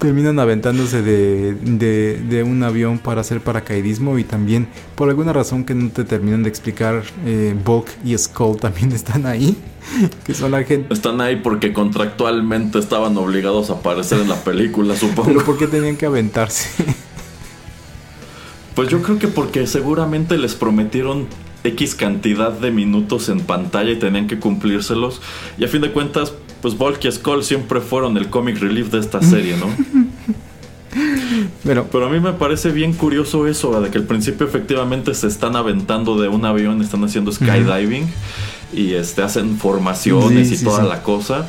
terminan aventándose de, de, un avión para hacer paracaidismo y también por alguna razón que no te terminan de explicar, eh, Bulk y Skull también están ahí. Que son la gente. Están ahí porque contractualmente estaban obligados a aparecer en la película, supongo. Pero ¿por qué tenían que aventarse? Pues yo creo que porque seguramente les prometieron X cantidad de minutos en pantalla y tenían que cumplírselos. Y a fin de cuentas, pues Bulk y Skull siempre fueron el comic relief de esta serie, ¿no? Pero, Pero a mí me parece bien curioso eso, de que al principio efectivamente se están aventando de un avión, están haciendo skydiving y este, hacen formaciones y toda la cosa.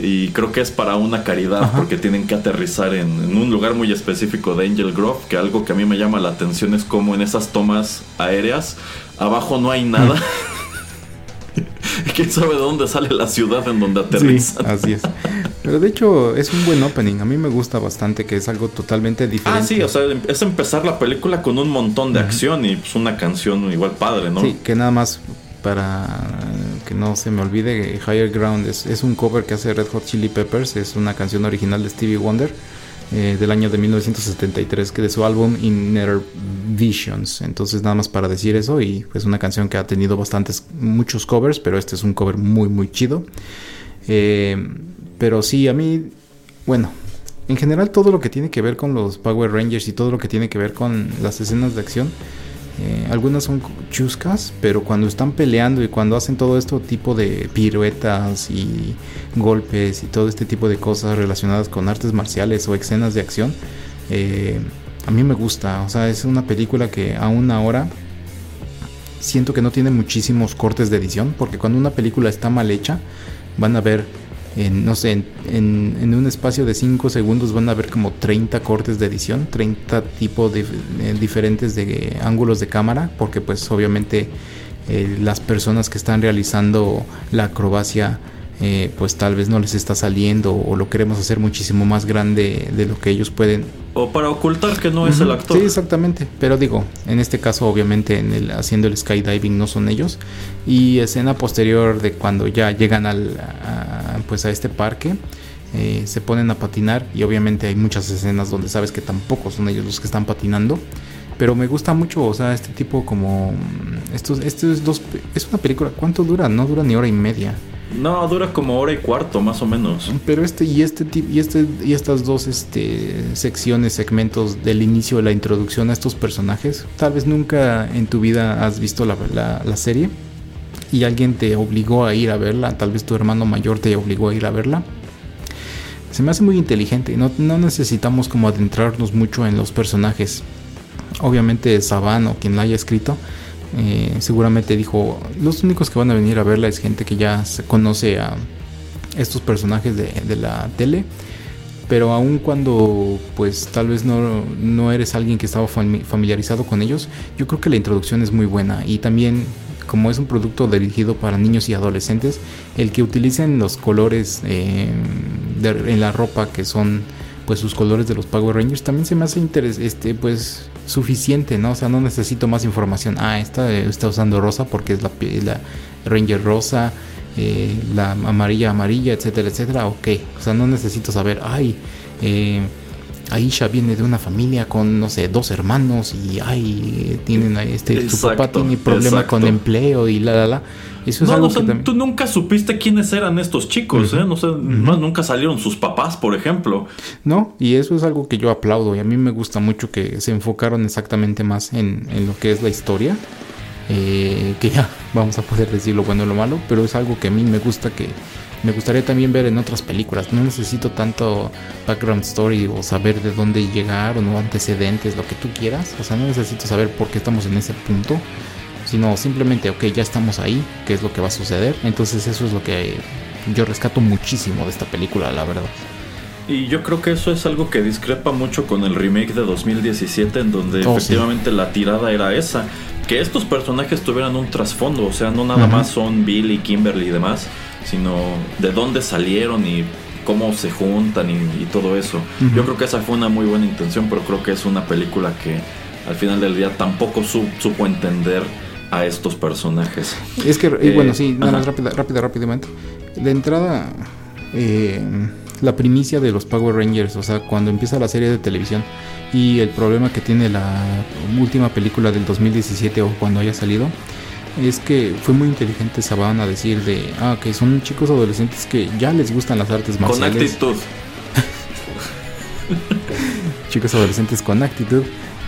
Y creo que es para una caridad porque tienen que aterrizar en, en, un lugar muy específico de Angel Grove, que algo que a mí me llama la atención es como en esas tomas aéreas, abajo no hay nada. ¿Quién sabe de dónde sale la ciudad en donde aterrizan? así es. Pero de hecho es un buen opening. A mí me gusta bastante que es algo totalmente diferente. Ah, sí, o sea, es empezar la película con un montón de acción y pues una canción igual padre, ¿no? Sí, que nada más para que no se me olvide, Higher Ground es, es un cover que hace Red Hot Chili Peppers. Es una canción original de Stevie Wonder eh, del año de 1973, que de su álbum Inner Visions. Entonces nada más para decir eso y es pues, una canción que ha tenido bastantes, muchos covers, pero este es un cover muy muy chido. Eh, pero sí, a mí, bueno, en general todo lo que tiene que ver con los Power Rangers y todo lo que tiene que ver con las escenas de acción, eh, algunas son chuscas, pero cuando están peleando y cuando hacen todo este tipo de piruetas y golpes y todo este tipo de cosas relacionadas con artes marciales o escenas de acción, eh, a mí me gusta. O sea, es una película que aún ahora siento que no tiene muchísimos cortes de edición, porque cuando una película está mal hecha, van a ver en, no sé, en, un espacio de 5 segundos van a ver como 30 cortes de edición, 30 tipos de, diferentes de ángulos de cámara, porque pues obviamente eh, las personas que están realizando la acrobacia eh, pues tal vez no les está saliendo o lo queremos hacer muchísimo más grande de lo que ellos pueden. O para ocultar que no es el actor. Sí, exactamente. Pero digo, en este caso obviamente en el, haciendo el skydiving no son ellos. Y escena posterior de cuando ya llegan al, a, pues a este parque. Eh, se ponen a patinar y obviamente hay muchas escenas donde sabes que tampoco son ellos los que están patinando pero me gusta mucho, o sea, este tipo como estos, estos dos, es una película, ¿cuánto dura? No dura ni hora y media. No, dura como hora y cuarto, más o menos. Pero este y este y este y estas dos este, secciones, segmentos del inicio de la introducción a estos personajes, tal vez nunca en tu vida has visto la, la, serie y alguien te obligó a ir a verla, tal vez tu hermano mayor te obligó a ir a verla. Se me hace muy inteligente, no, no necesitamos como adentrarnos mucho en los personajes. Obviamente Saban o quien la haya escrito, eh, seguramente dijo, los únicos que van a venir a verla es gente que ya conoce a estos personajes de, la tele. Pero aun cuando pues tal vez no, no eres alguien que estaba familiarizado con ellos, yo creo que la introducción es muy buena. Y también como es un producto dirigido para niños y adolescentes, el que utilicen los colores eh, en la ropa que son pues sus colores de los Power Rangers también se me hace interés, este pues suficiente, ¿no? O sea, no necesito más información. Ah, esta está usando rosa porque es la, la Ranger rosa, eh, la amarilla amarilla, etcétera, etcétera. Ok, o sea, no necesito saber, ay, eh, Aisha viene de una familia con, no sé, dos hermanos y ay, tienen este, su papá tiene problema con empleo y la, la, la. Eso es algo que tú nunca supiste quiénes eran estos chicos, ¿eh? No sé, nunca salieron sus papás, por ejemplo. No, y eso es algo que yo aplaudo y a mí me gusta mucho que se enfocaron exactamente más en, en lo que es la historia. Eh, que ya vamos a poder decir lo bueno y lo malo, pero es algo que a mí me gusta que me gustaría también ver en otras películas. No necesito tanto background story o saber de dónde llegar o no antecedentes, lo que tú quieras. O sea, no necesito saber por qué estamos en ese punto sino simplemente, ok, ya estamos ahí, qué es lo que va a suceder. Entonces eso es lo que yo rescato muchísimo de esta película, la verdad. Y yo creo que eso es algo que discrepa mucho con el remake de 2017, en donde oh, efectivamente la tirada era esa, que estos personajes tuvieran un trasfondo, o sea, no nada más son Billy, Kimberly y demás, sino de dónde salieron y cómo se juntan y, todo eso. Yo creo que esa fue una muy buena intención, pero creo que es una película que al final del día tampoco supo entender a estos personajes. Es que, bueno, sí, nada más rápida, rápida, rápidamente. De entrada, eh, la primicia de los Power Rangers, o sea, cuando empieza la serie de televisión y el problema que tiene la última película del 2017 o cuando haya salido es que fue muy inteligente Saban a decir de, ah, que son chicos adolescentes que ya les gustan las artes marciales. Con actitud. chicos adolescentes con actitud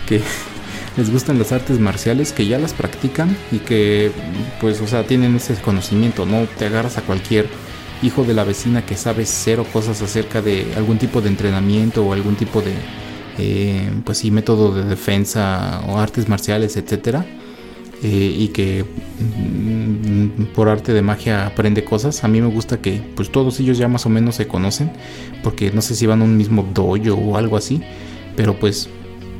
que les gustan las artes marciales, que ya las practican y que pues, o sea, tienen ese conocimiento, no te agarras a cualquier hijo de la vecina que sabe cero cosas acerca de algún tipo de entrenamiento o algún tipo de eh, pues sí método de defensa o artes marciales etcétera eh, y que mm, por arte de magia aprende cosas a mí me gusta que pues todos ellos ya más o menos se conocen porque no sé si van a un mismo dojo o algo así pero pues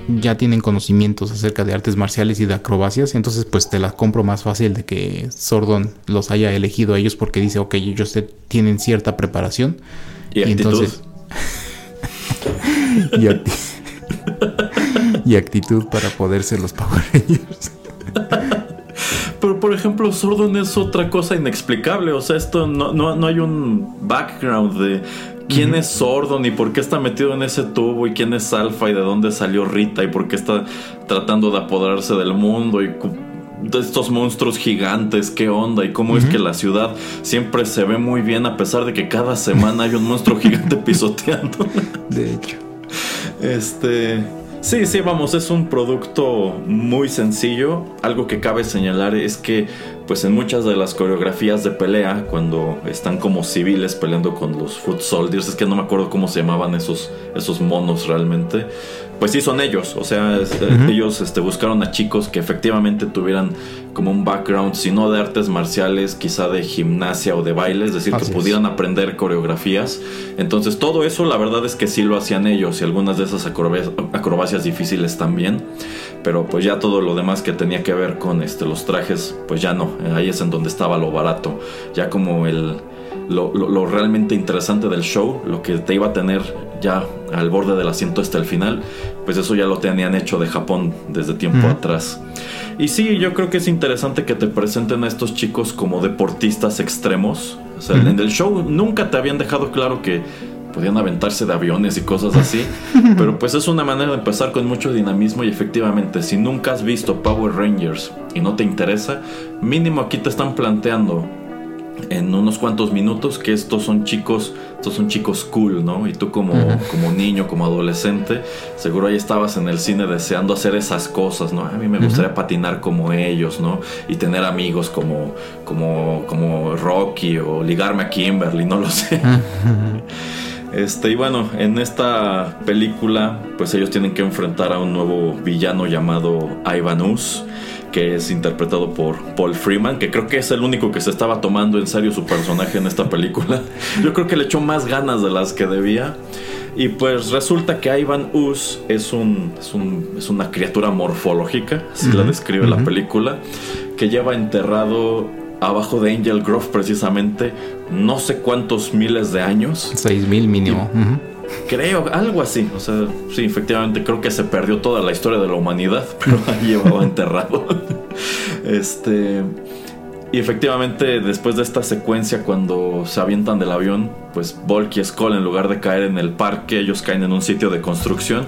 ya tienen conocimientos acerca de artes marciales y de acrobacias, entonces pues te la compro más fácil de que Sordon los haya elegido a ellos porque dice, ok, ellos tienen cierta preparación. Y, entonces... y, actitud para poder ser los Power Rangers. Pero por ejemplo, Sordon es otra cosa inexplicable. O sea, esto no, no, no hay un background de quién es Sordon y por qué está metido en ese tubo y quién es Alpha y de dónde salió Rita y por qué está tratando de apoderarse del mundo y de estos monstruos gigantes, qué onda y cómo es que la ciudad siempre se ve muy bien a pesar de que cada semana hay un monstruo gigante pisoteando. De hecho. Este, Sí, sí, vamos, es un producto muy sencillo. Algo que cabe señalar es que, pues en muchas de las coreografías de pelea, cuando están como civiles peleando con los foot soldiers, es que no me acuerdo cómo se llamaban esos, esos monos realmente, pues sí son ellos, o sea, eh, ellos este, buscaron a chicos que efectivamente tuvieran como un background, si no de artes marciales, quizá de gimnasia o de baile, es decir, que pudieran aprender coreografías. Entonces todo eso la verdad es que sí lo hacían ellos y algunas de esas acrobacias, difíciles también, pero pues ya todo lo demás que tenía que ver con este, los trajes, pues ya no, ahí es en donde estaba lo barato, ya como el lo, realmente interesante del show, lo que te iba a tener ya al borde del asiento hasta el final, pues eso ya lo tenían hecho de Japón desde tiempo atrás. Y sí, yo creo que es interesante que te presenten a estos chicos como deportistas extremos. O sea, en el show nunca te habían dejado claro que podían aventarse de aviones y cosas así. pero pues es una manera de empezar con mucho dinamismo y efectivamente, si nunca has visto Power Rangers y no te interesa, mínimo aquí te están planteando en unos cuantos minutos que estos son chicos, estos son chicos cool, ¿no? Y tú como, como niño, como adolescente, seguro ahí estabas en el cine deseando hacer esas cosas, ¿no? A mí me gustaría patinar como ellos, ¿no? Y tener amigos como, como, como Rocky o ligarme a Kimberly, no lo sé. Este, y bueno, en esta película, pues ellos tienen que enfrentar a un nuevo villano llamado Ivanus que es interpretado por Paul Freeman, que creo que es el único que se estaba tomando en serio su personaje en esta película. Yo creo que le echó más ganas de las que debía. Y pues resulta que Ivan Us es, un, es, una criatura morfológica, así la describe la película, que lleva enterrado abajo de Angel Grove precisamente no sé cuántos miles de años. Seis mil mínimo. Creo, algo así. O sea, sí, efectivamente, creo que se perdió toda la historia de la humanidad, pero ahí llevaba enterrado. este. Y efectivamente, después de esta secuencia, cuando se avientan del avión, pues Volk y Skull, en lugar de caer en el parque, ellos caen en un sitio de construcción,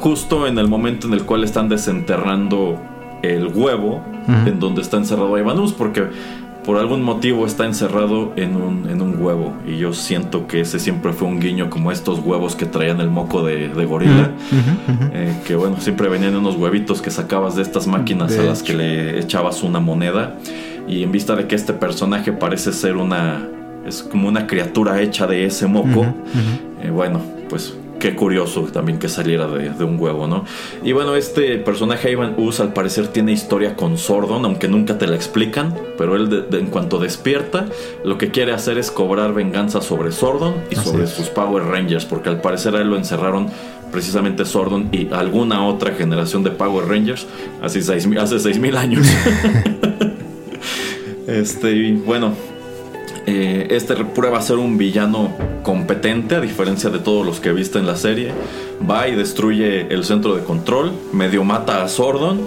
justo en el momento en el cual están desenterrando el huevo en donde está encerrado Ivanus, porque por algún motivo está encerrado en un, en un huevo. Y yo siento que ese siempre fue un guiño como estos huevos que traían el moco de, gorila. Eh, que bueno, siempre venían unos huevitos que sacabas de estas máquinas a las que le echabas una moneda. Y en vista de que este personaje parece ser una... Es como una criatura hecha de ese moco. Eh, bueno, pues qué curioso también que saliera de, un huevo, ¿no? Y bueno, este personaje Ivan Us al parecer tiene historia con Sordon, aunque nunca te la explican, pero él en cuanto despierta, lo que quiere hacer es cobrar venganza sobre Sordon y sobre sus Power Rangers, porque al parecer a él lo encerraron precisamente Sordon y alguna otra generación de Power Rangers hace seis, hace mil años. este, y bueno, eh, este prueba ser un villano competente, a diferencia de todos los que viste en la serie. Va y destruye el centro de control, medio mata a Sordon.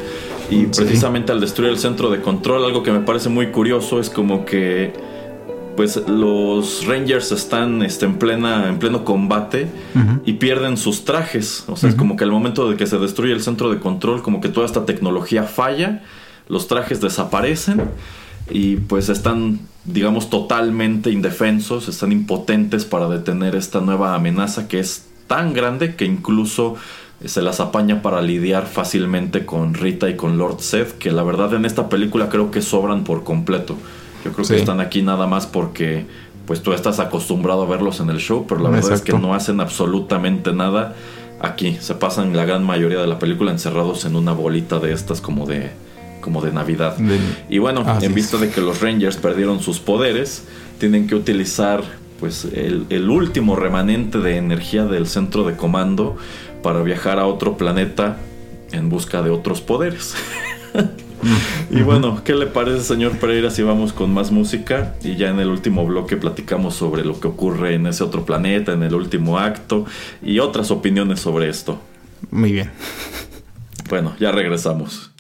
Y precisamente al destruir el centro de control, algo que me parece muy curioso es como que pues los Rangers están este, en, plena, en pleno combate y pierden sus trajes. O sea, es como que al momento de que se destruye el centro de control, como que toda esta tecnología falla, los trajes desaparecen y pues están, digamos, totalmente indefensos, están impotentes para detener esta nueva amenaza que es tan grande que incluso se las apaña para lidiar fácilmente con Rita y con Lord Seth, que la verdad en esta película creo que sobran por completo. Yo creo que están aquí nada más porque pues tú estás acostumbrado a verlos en el show, pero la verdad es que no hacen absolutamente nada aquí. Se pasan la gran mayoría de la película encerrados en una bolita de estas como de como de Navidad. Y bueno, en vista de que los Rangers perdieron sus poderes, tienen que utilizar pues el, el último remanente de energía del centro de comando para viajar a otro planeta en busca de otros poderes. y bueno, ¿qué le parece, señor Pereira, si vamos con más música? Y ya en el último bloque platicamos sobre lo que ocurre en ese otro planeta, en el último acto y otras opiniones sobre esto. Muy bien. Bueno, ya regresamos.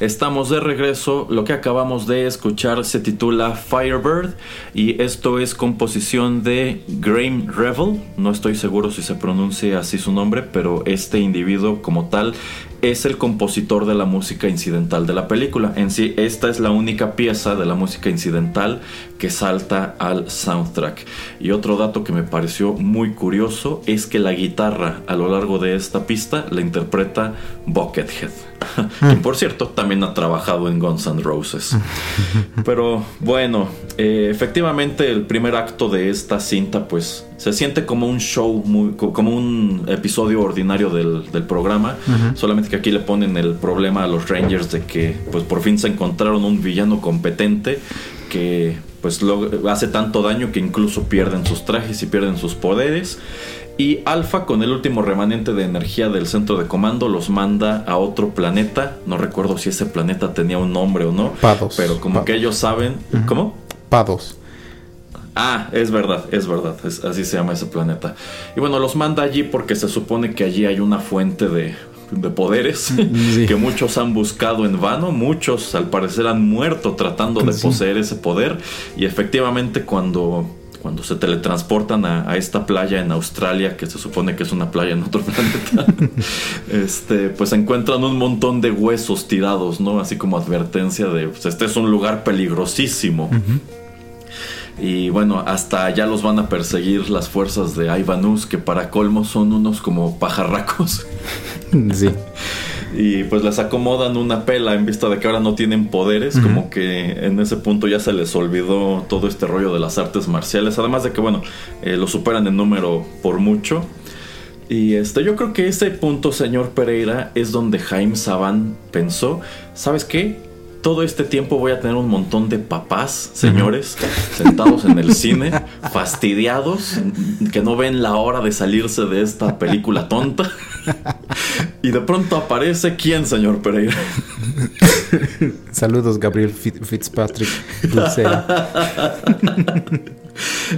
Estamos de regreso. Lo que acabamos de escuchar se titula Firebird y esto es composición de Graham Revel. No estoy seguro si se pronuncia así su nombre, pero este individuo como tal es el compositor de la música incidental de la película. En sí, esta es la única pieza de la música incidental que salta al soundtrack. Y otro dato que me pareció muy curioso es que la guitarra a lo largo de esta pista la interpreta Buckethead. quien por cierto también ha trabajado en Guns N' Roses. Pero bueno, eh, efectivamente el primer acto de esta cinta pues se siente como un show, muy, como un episodio ordinario del, programa, solamente que aquí le ponen el problema a los Rangers de que pues por fin se encontraron un villano competente que pues lo, hace tanto daño que incluso pierden sus trajes y pierden sus poderes. Y Alpha, con el último remanente de energía del centro de comando, los manda a otro planeta. No recuerdo si ese planeta tenía un nombre o no. Pados. Pero como que ellos saben. ¿Cómo? Pados. Ah, es verdad, es verdad, así se llama ese planeta. Y bueno, los manda allí porque se supone que allí hay una fuente de, poderes que muchos han buscado en vano, muchos al parecer han muerto tratando de poseer ese poder. Y efectivamente cuando cuando se teletransportan a, esta playa en Australia, que se supone que es una playa en otro planeta, este, pues encuentran un montón de huesos tirados, ¿no? Así como advertencia de, pues este es un lugar peligrosísimo. Y bueno, hasta allá los van a perseguir las fuerzas de Ivanus, que para colmo son unos como pajarracos. Sí. y pues les acomodan una pela en vista de que ahora no tienen poderes, como que en ese punto ya se les olvidó todo este rollo de las artes marciales, además de que bueno, eh, lo superan en número por mucho. Y este, yo creo que ese punto, señor Pereira, es donde Jaime Saban pensó, ¿sabes qué? Todo este tiempo voy a tener un montón de papás, señores, sentados en el cine, fastidiados, que no ven la hora de salirse de esta película tonta. Y de pronto aparece quién, señor Pereira. Saludos, Gabriel Fitzpatrick.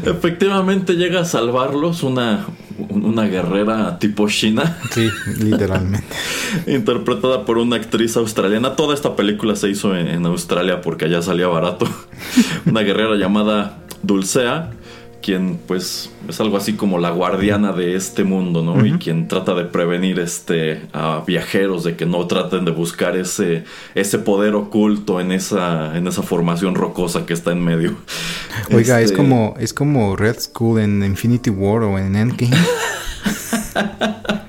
Efectivamente llega a salvarlos una, una guerrera tipo China. Sí, literalmente. interpretada por una actriz australiana. Toda esta película se hizo en Australia porque allá salía barato. una guerrera llamada Dulcea quien pues es algo así como la guardiana de este mundo, ¿no? Y quien trata de prevenir este a viajeros de que no traten de buscar ese ese poder oculto en esa en esa formación rocosa que está en medio. Oiga, es este como es como Red Skull en Infinity War o en Endgame.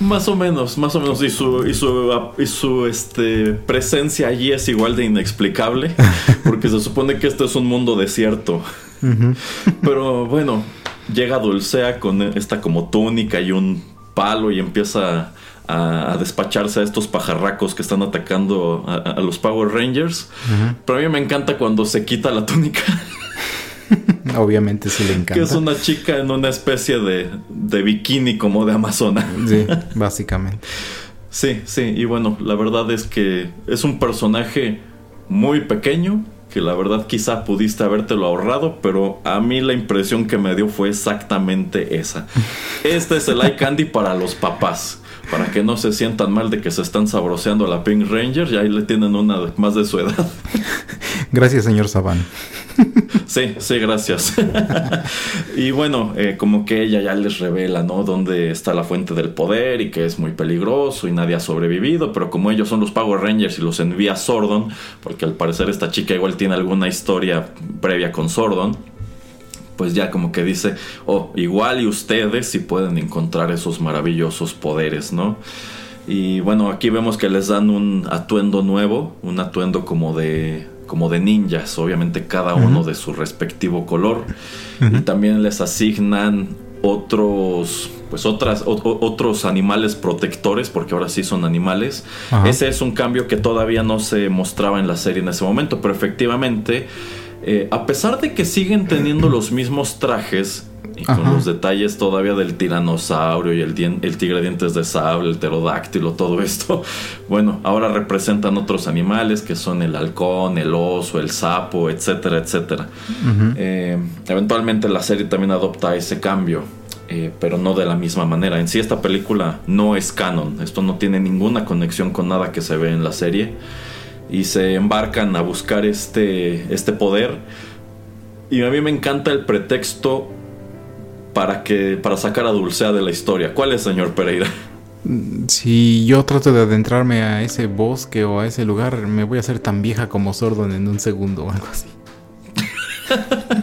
Más o menos, más o menos. Y su, y su, y su este, presencia allí es igual de inexplicable. Porque se supone que este es un mundo desierto. Pero bueno, llega Dulcea con esta como túnica y un palo y empieza a, despacharse a estos pajarracos que están atacando a, los Power Rangers. Pero a mí me encanta cuando se quita la túnica. Obviamente sí le encanta. Que es una chica en una especie de, de bikini como de Amazona. Sí, básicamente. sí, sí. Y bueno, la verdad es que es un personaje muy pequeño, que la verdad quizá pudiste habértelo ahorrado, pero a mí la impresión que me dio fue exactamente esa. Este es el eye candy para los papás, para que no se sientan mal de que se están sabroseando a la Pink Ranger y ahí le tienen una más de su edad. Gracias, señor Saban. Sí, sí, gracias. y bueno, eh, como que ella ya les revela, ¿no? Dónde está la fuente del poder y que es muy peligroso y nadie ha sobrevivido, pero como ellos son los Power Rangers y los envía Sordon, porque al parecer esta chica igual tiene alguna historia previa con Sordon, pues ya como que dice, oh, igual y ustedes si pueden encontrar esos maravillosos poderes, ¿no? Y bueno, aquí vemos que les dan un atuendo nuevo, un atuendo como de como de ninjas, obviamente cada uno de su respectivo color. Y también les asignan otros pues otras otros animales protectores porque ahora sí son animales ese es un cambio que todavía no se mostraba en la serie en ese momento pero efectivamente eh, a pesar de que siguen teniendo los mismos trajes y con los detalles todavía del tiranosaurio y el, el tigre dientes de sable, el pterodáctilo, todo esto. Bueno, ahora representan otros animales que son el halcón, el oso, el sapo, etcétera, etcétera. Eh, eventualmente la serie también adopta ese cambio. eh, pero no de la misma manera. En sí esta película no es canon, esto no tiene ninguna conexión con nada que se ve en la serie y se embarcan a buscar este, este poder y a mí me encanta el pretexto para que para sacar a Dulcea de la historia. ¿Cuál es, señor Pereira? Si yo trato de adentrarme a ese bosque o a ese lugar, me voy a hacer tan vieja como Sordon en un segundo o algo así.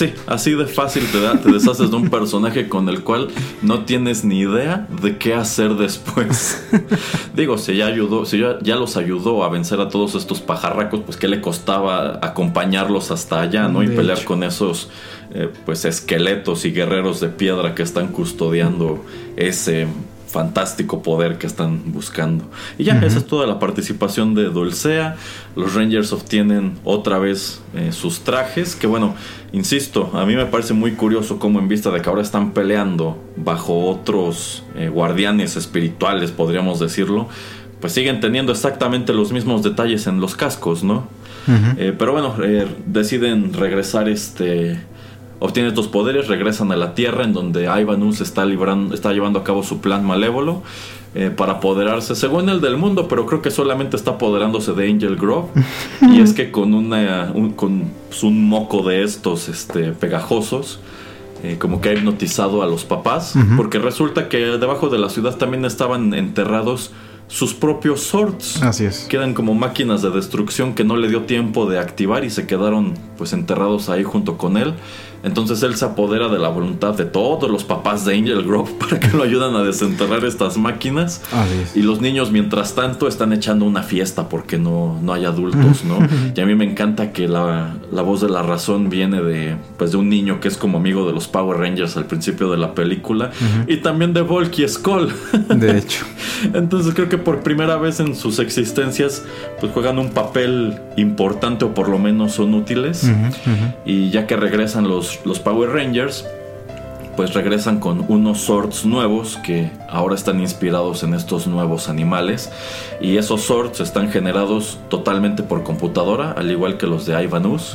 Sí, así de fácil te, da, te deshaces de un personaje con el cual no tienes ni idea de qué hacer después. Digo, si ya ayudó, si ya, los ayudó a vencer a todos estos pajarracos, pues qué le costaba acompañarlos hasta allá, ¿no? y pelear con esos eh, pues esqueletos y guerreros de piedra que están custodiando ese fantástico poder que están buscando. Y ya, esa es toda la participación de Dulcea. Los Rangers obtienen otra vez eh, sus trajes, que bueno, insisto, a mí me parece muy curioso cómo en vista de que ahora están peleando bajo otros eh, guardianes espirituales, podríamos decirlo, pues siguen teniendo exactamente los mismos detalles en los cascos, ¿no? Eh, pero bueno, deciden regresar este obtiene estos poderes, regresan a la Tierra en donde Ivanus está, librando, está llevando a cabo su plan malévolo eh, para apoderarse, según el del mundo, pero creo que solamente está apoderándose de Angel Grove. y es que con, una, un, con pues, un moco de estos este, pegajosos, eh, como que ha hipnotizado a los papás, porque resulta que debajo de la ciudad también estaban enterrados sus propios swords. Así es. Quedan como máquinas de destrucción que no le dio tiempo de activar y se quedaron pues enterrados ahí junto con él. Entonces él se apodera de la voluntad de todos los papás de Angel Grove para que lo ayudan a desenterrar estas máquinas. Y los niños, mientras tanto, están echando una fiesta porque no, no hay adultos, ¿no? y a mí me encanta que la, voz de la razón viene de, pues, de un niño que es como amigo de los Power Rangers al principio de la película. Y también de Volky Skull. de hecho. Entonces creo que por primera vez en sus existencias, pues juegan un papel importante o por lo menos son útiles. Y ya que regresan los los, Power Rangers pues regresan con unos swords nuevos que ahora están inspirados en estos nuevos animales y esos swords están generados totalmente por computadora al igual que los de Ivanus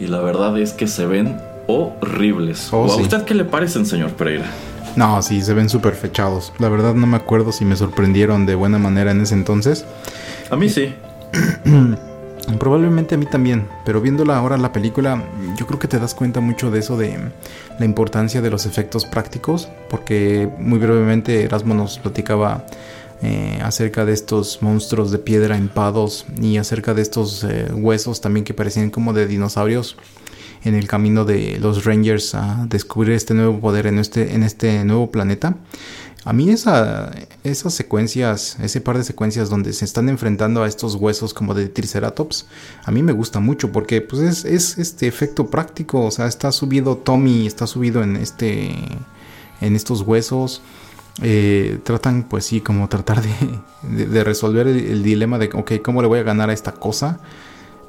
y la verdad es que se ven horribles. Oh, ¿A usted qué le parecen, señor Pereira? No, sí, se ven súper fechados. La verdad no me acuerdo si me sorprendieron de buena manera en ese entonces. A mí sí. Probablemente a mí también, pero viéndola ahora la película, yo creo que te das cuenta mucho de eso de la importancia de los efectos prácticos, porque muy brevemente Erasmo nos platicaba eh, acerca de estos monstruos de piedra empados y acerca de estos eh, huesos también que parecían como de dinosaurios en el camino de los Rangers a descubrir este nuevo poder en este, en este nuevo planeta. A mí esa, esas secuencias, ese par de secuencias donde se están enfrentando a estos huesos como de Triceratops, a mí me gusta mucho porque pues es, este efecto práctico, o sea, está subido Tommy, está subido en este, en estos huesos. Eh, tratan pues sí como tratar de, resolver el, dilema de ok, ¿cómo le voy a ganar a esta cosa?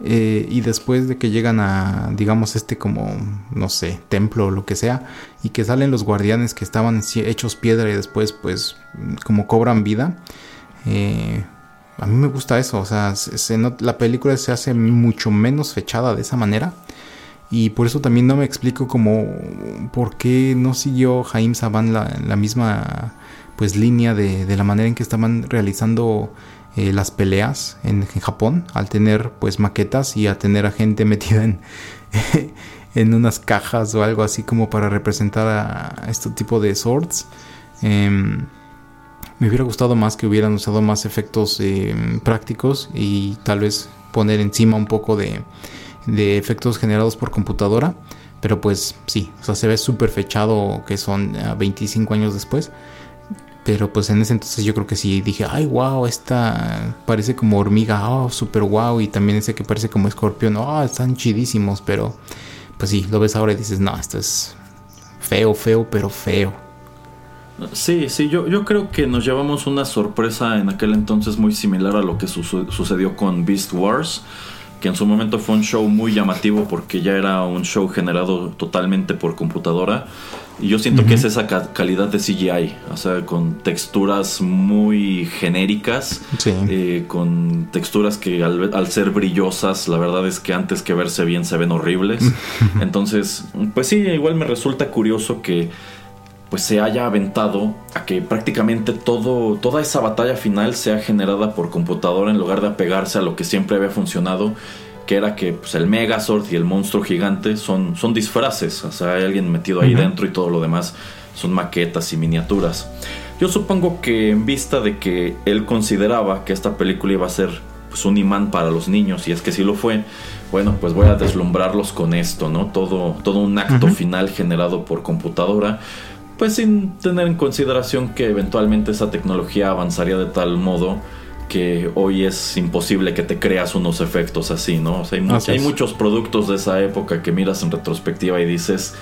Eh, y después de que llegan a, digamos, este como, no sé, templo o lo que sea, y que salen los guardianes que estaban hechos piedra y después pues como cobran vida, eh, a mí me gusta eso, o sea, la película se hace mucho menos fechada de esa manera. Y por eso también no me explico como por qué no siguió Jaime Saban la, la misma pues línea de, de la manera en que estaban realizando eh, las peleas en, Japón al tener pues maquetas y a tener a gente metida en, en unas cajas o algo así como para representar a, este tipo de swords. Em, me hubiera gustado más que hubieran usado más efectos em, prácticos y tal vez poner encima un poco de, de efectos generados por computadora. Pero pues sí, o sea, se ve súper fechado que son 25 años después. Pero pues en ese entonces yo creo que sí dije, ay, wow, esta parece como hormiga, oh, super wow. Y también ese que parece como escorpión, oh, están chidísimos. Pero pues sí, lo ves ahora y dices, no, esto es feo, feo, pero feo. Sí, sí, yo, yo creo que nos llevamos una sorpresa en aquel entonces muy similar a lo que sucedió con Beast Wars, que en su momento fue un show muy llamativo porque ya era un show generado totalmente por computadora Y yo siento que es esa calidad de CGI, o sea, con texturas muy genéricas, eh, con texturas que al, ser brillosas, la verdad es que antes que verse bien se ven horribles. Entonces, pues sí, igual me resulta curioso que pues se haya aventado a que prácticamente todo, toda esa batalla final sea generada por computadora en lugar de apegarse a lo que siempre había funcionado, que era que pues, el Megazord y el monstruo gigante son, son disfraces, o sea, hay alguien metido ahí dentro y todo lo demás son maquetas y miniaturas. Yo supongo que en vista de que él consideraba que esta película iba a ser pues, un imán para los niños, y es que sí lo fue, bueno, pues voy a deslumbrarlos con esto, ¿no? Todo, todo un acto final generado por computadora pues sin tener en consideración que eventualmente esa tecnología avanzaría de tal modo que hoy es imposible que te creas unos efectos así, ¿no? O sea, hay, muchos productos de esa época que miras en retrospectiva y dices,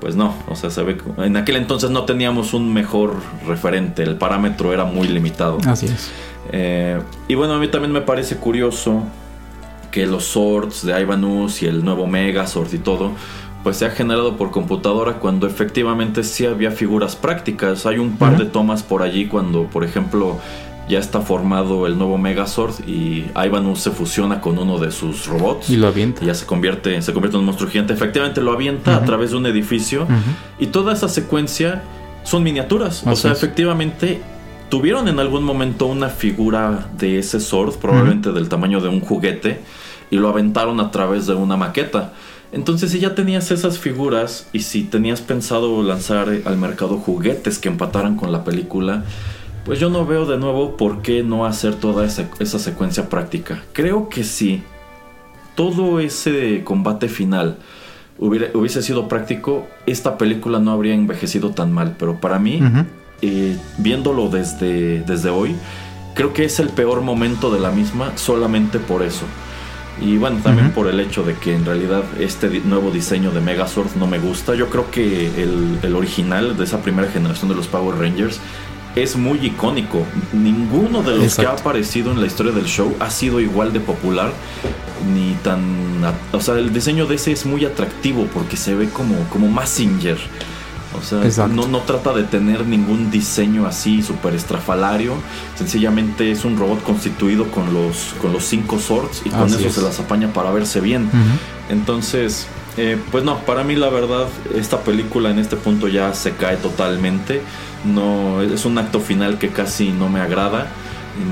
pues no, o sea, se ve en aquel entonces no teníamos un mejor referente, el parámetro era muy limitado. Así es. Eh, y bueno, a mí también me parece curioso que los swords de Ivanus y el nuevo Megazord y todo, pues se ha generado por computadora cuando efectivamente sí había figuras prácticas. Hay un par de tomas por allí cuando, por ejemplo, ya está formado el nuevo Megazord y Ivanus se fusiona con uno de sus robots. Y lo avienta. Y ya se convierte, se convierte en un monstruo gigante. Efectivamente lo avienta a través de un edificio. Y toda esa secuencia son miniaturas. o sea, efectivamente tuvieron en algún momento una figura de ese Sword, probablemente del tamaño de un juguete, y lo aventaron a través de una maqueta. Entonces, si ya tenías esas figuras y si tenías pensado lanzar al mercado juguetes que empataran con la película, pues yo no veo de nuevo por qué no hacer toda esa, secuencia práctica. Creo que si todo ese combate final hubiese sido práctico, esta película no habría envejecido tan mal. Pero para mí, eh, viéndolo desde, desde hoy, creo que es el peor momento de la misma solamente por eso. Y bueno, también por el hecho de que en realidad este nuevo diseño de Megazord no me gusta. Yo creo que el, original de esa primera generación de los Power Rangers es muy icónico. Ninguno de los que ha aparecido en la historia del show ha sido igual de popular ni tan... O sea, el diseño de ese es muy atractivo porque se ve como, como Massinger. O sea, no, no, trata de tener ningún diseño así súper estrafalario. Sencillamente es un robot constituido con los, con los cinco swords y con eso se las apaña para verse bien. Entonces, eh, pues no, para mí la verdad, esta película en este punto ya se cae totalmente. No, es un acto final que casi no me agrada.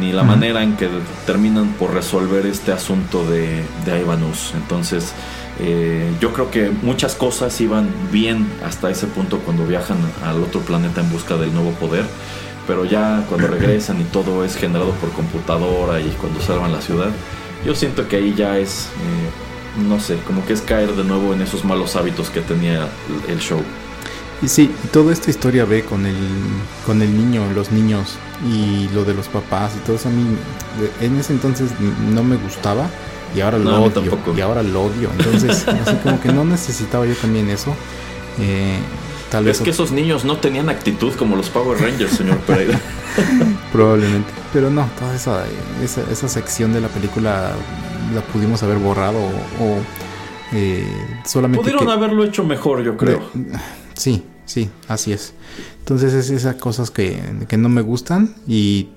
Ni la manera en que terminan por resolver este asunto de, de Ivanus. Entonces, eh, yo creo que muchas cosas iban bien hasta ese punto cuando viajan al otro planeta en busca del nuevo poder, pero ya cuando regresan y todo es generado por computadora y cuando salvan la ciudad, yo siento que ahí ya es, eh, no sé, como que es caer de nuevo en esos malos hábitos que tenía el show. Y sí, toda esta historia ve con el, con el niño, los niños y lo de los papás y todo eso a mí en ese entonces no me gustaba y ahora lo odio. Y ahora lo odio. Entonces, así como que no necesitaba yo también eso. Eh, tal vez. Es que esos niños no tenían actitud como los Power Rangers, señor Pereira. Probablemente. Pero no, toda esa, esa, sección de la película la pudimos haber borrado o, eh, solamente. Pudieron haberlo hecho mejor, yo creo. sí, sí, así es. Entonces es esas cosas que, que no me gustan y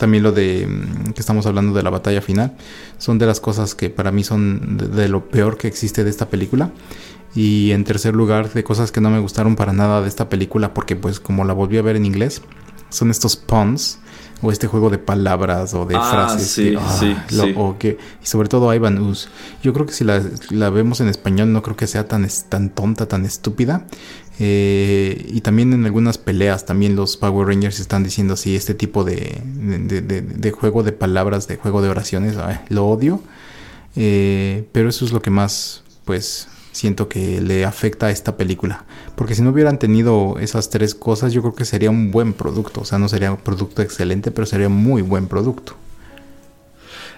también lo de mm, que estamos hablando de la batalla final, son de las cosas que para mí son de, lo peor que existe de esta película. Y en tercer lugar, de cosas que no me gustaron para nada de esta película, porque pues como la volví a ver en inglés, son estos puns o este juego de palabras o de ah, frases. Sí, ah, sí, O que, y sobre todo Ivan Us. Yo creo que si la, la, vemos en español no creo que sea tan, tan tonta, tan estúpida. Eh, y también en algunas peleas, también los Power Rangers están diciendo así, este tipo de, de, juego de palabras, de juego de oraciones, lo odio. Eh, pero eso es lo que más, pues, siento que le afecta a esta película. Porque si no hubieran tenido esas tres cosas, yo creo que sería un buen producto. O sea, no sería un producto excelente, pero sería muy buen producto.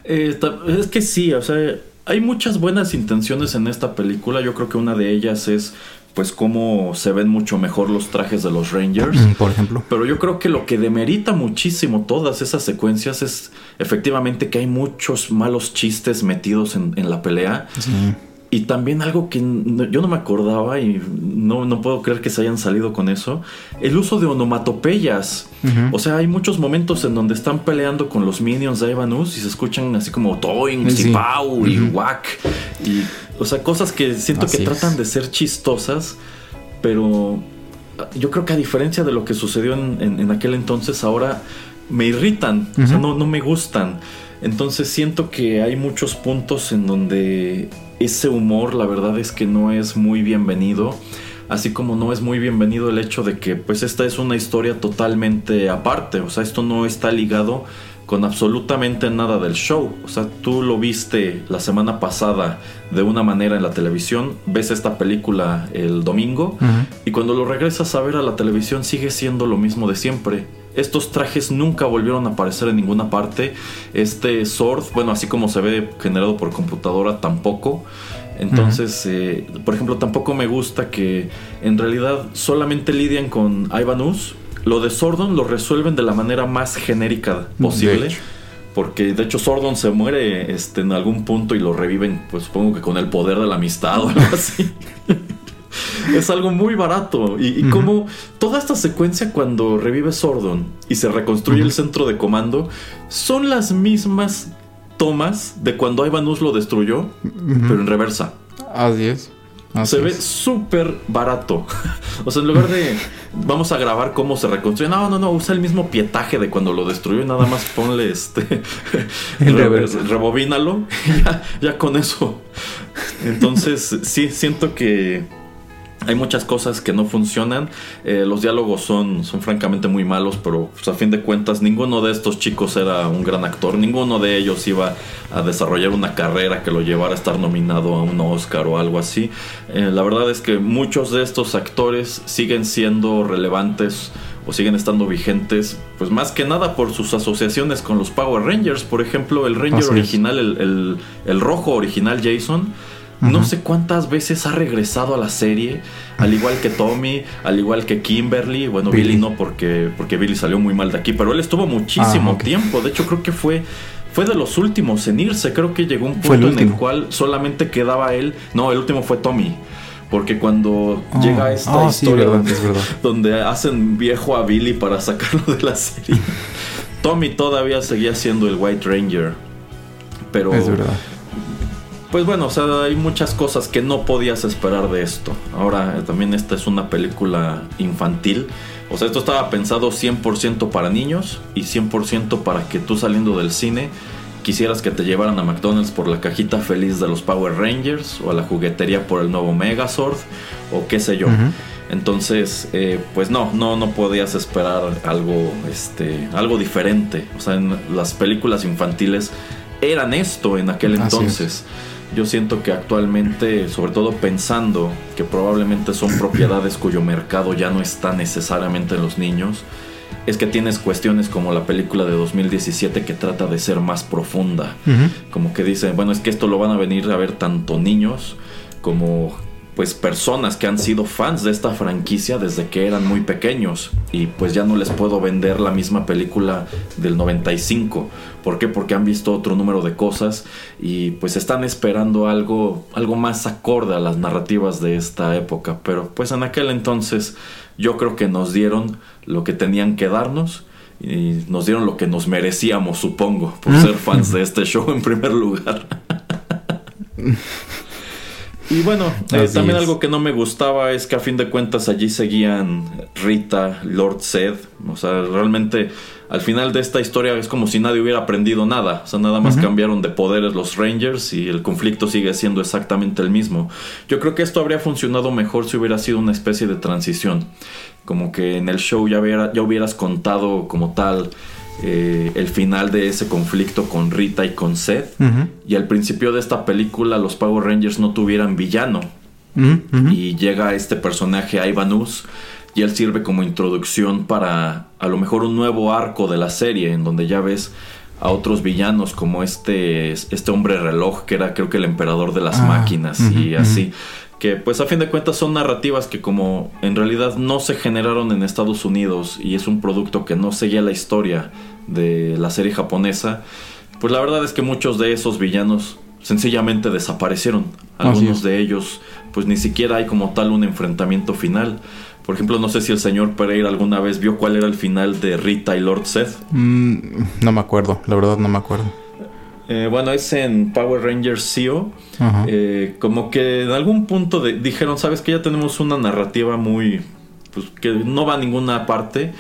Eh, es que sí, o sea, hay muchas buenas intenciones en esta película. Yo creo que una de ellas es pues cómo se ven mucho mejor los trajes de los Rangers. Por ejemplo. Pero yo creo que lo que demerita muchísimo todas esas secuencias es efectivamente que hay muchos malos chistes metidos en, la pelea. Y también algo que yo no me acordaba y no, no, puedo creer que se hayan salido con eso, el uso de onomatopeyas. O sea, hay muchos momentos en donde están peleando con los minions de Ivanus y se escuchan así como toings y pau y whack. Y, o sea, cosas que siento que tratan de ser chistosas, pero yo creo que a diferencia de lo que sucedió en, aquel entonces, ahora me irritan, o sea, no, no me gustan. Entonces siento que hay muchos puntos en donde ese humor la verdad es que no es muy bienvenido. Así como no es muy bienvenido el hecho de que pues esta es una historia totalmente aparte. O sea, esto no está ligado con absolutamente nada del show. O sea, tú lo viste la semana pasada de una manera en la televisión, ves esta película el domingo y cuando lo regresas a ver a la televisión sigue siendo lo mismo de siempre. Estos trajes nunca volvieron a aparecer en ninguna parte. Este Sword, bueno, así como se ve generado por computadora, tampoco. Entonces, eh, por ejemplo, tampoco me gusta que en realidad solamente lidian con Ivanus. Lo de Sordon lo resuelven de la manera más genérica posible. Porque de hecho Sordon se muere este, en algún punto y lo reviven, pues supongo que con el poder de la amistad o algo así. es algo muy barato. Y, como toda esta secuencia cuando revive Sordon y se reconstruye el centro de comando, son las mismas tomas de cuando Ivanus lo destruyó, pero en reversa. Así es. Se ve súper barato. o sea, en lugar de vamos a grabar cómo se reconstruye. No, no, no, usa el mismo pietaje de cuando lo destruyó nada más ponle este. rebobínalo. ya, ya con eso. Entonces, sí, siento que hay muchas cosas que no funcionan. Eh, los diálogos son, son francamente muy malos, pero pues, a fin de cuentas ninguno de estos chicos era un gran actor. Ninguno de ellos iba a desarrollar una carrera que lo llevara a estar nominado a un Oscar o algo así. Eh, la verdad es que muchos de estos actores siguen siendo relevantes o siguen estando vigentes, pues más que nada por sus asociaciones con los Power Rangers. Por ejemplo, el Ranger original, el, el rojo original Jason no sé cuántas veces ha regresado a la serie, al igual que Tommy, al igual que Kimberly. Bueno, Billy, no, porque, porque Billy salió muy mal de aquí, pero él estuvo muchísimo ah, tiempo. De hecho, creo que fue fue de los últimos en irse. Creo que llegó un punto en el cual solamente quedaba él. No, el último fue Tommy. Porque cuando ah, llega esta ah, historia donde, hacen viejo a Billy para sacarlo de la serie, Tommy todavía seguía siendo el White Ranger. Pero es verdad. Pues bueno, o sea, hay muchas cosas que no podías esperar de esto. Ahora eh, también esta es una película infantil. O sea, esto estaba pensado 100% para niños y 100% para que tú saliendo del cine quisieras que te llevaran a McDonald's por la cajita feliz de los Power Rangers o a la juguetería por el nuevo Megazord o qué sé yo. Entonces, eh, pues no, no, no podías esperar algo, este, algo diferente. O sea, en las películas infantiles eran esto en aquel entonces. Yo siento que actualmente, sobre todo pensando que probablemente son propiedades cuyo mercado ya no está necesariamente en los niños, es que tienes cuestiones como la película de 2017 que trata de ser más profunda. Como que dice, bueno, es que esto lo van a venir a ver tanto niños como pues personas que han sido fans de esta franquicia desde que eran muy pequeños y pues ya no les puedo vender la misma película del 95. ¿Por qué? Porque han visto otro número de cosas y pues están esperando algo algo más acorde a las narrativas de esta época, pero pues en aquel entonces yo creo que nos dieron lo que tenían que darnos y nos dieron lo que nos merecíamos, supongo, por ser fans de este show en primer lugar. Y bueno, eh, también algo que no me gustaba es que a fin de cuentas allí seguían Rita, Lord Zed. O sea, realmente al final de esta historia es como si nadie hubiera aprendido nada. O sea, nada más cambiaron de poderes los Rangers y el conflicto sigue siendo exactamente el mismo. Yo creo que esto habría funcionado mejor si hubiera sido una especie de transición. Como que en el show ya, ya hubieras contado como tal eh, el final de ese conflicto con Rita y con Seth. Y al principio de esta película los Power Rangers no tuvieran villano. Y llega este personaje Ivanus y él sirve como introducción para a lo mejor un nuevo arco de la serie en donde ya ves a otros villanos como este, este hombre reloj que era creo que el emperador de las ah, máquinas y así que pues a fin de cuentas son narrativas que como en realidad no se generaron en Estados Unidos y es un producto que no seguía la historia de la serie japonesa, pues la verdad es que muchos de esos villanos sencillamente desaparecieron. Algunos de ellos, pues ni siquiera hay como tal un enfrentamiento final. Por ejemplo, no sé si el señor Pereira alguna vez vio cuál era el final de Rita y Lord Seth. Mm, no me acuerdo, la verdad no me acuerdo. Eh, bueno, es en Power Rangers CEO. Eh, como que en algún punto dijeron, sabes que ya tenemos una narrativa muy... Pues que no va a ninguna parte.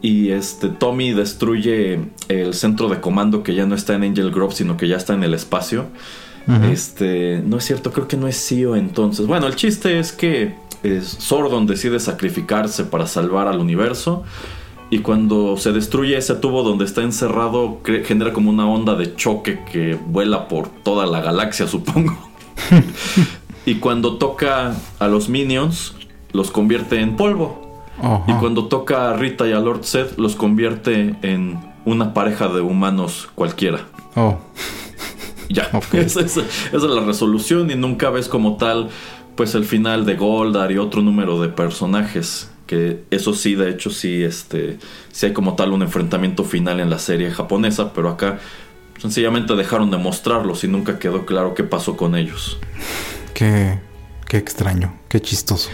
Y este Tommy destruye el centro de comando que ya no está en Angel Grove, sino que ya está en el espacio. Este, no es cierto, creo que no es CEO entonces. Bueno, el chiste es que Sordon decide sacrificarse para salvar al universo. Y cuando se destruye ese tubo donde está encerrado, genera como una onda de choque que vuela por toda la galaxia, supongo. y cuando toca a los minions, los convierte en polvo. Y cuando toca a Rita y a Lord Seth, los convierte en una pareja de humanos cualquiera. Oh. Ya, esa, es la resolución y nunca ves como tal pues el final de Goldar y otro número de personajes que eso sí de hecho sí este sí hay como tal un enfrentamiento final en la serie japonesa pero acá sencillamente dejaron de mostrarlos y nunca quedó claro qué pasó con ellos qué qué extraño qué chistoso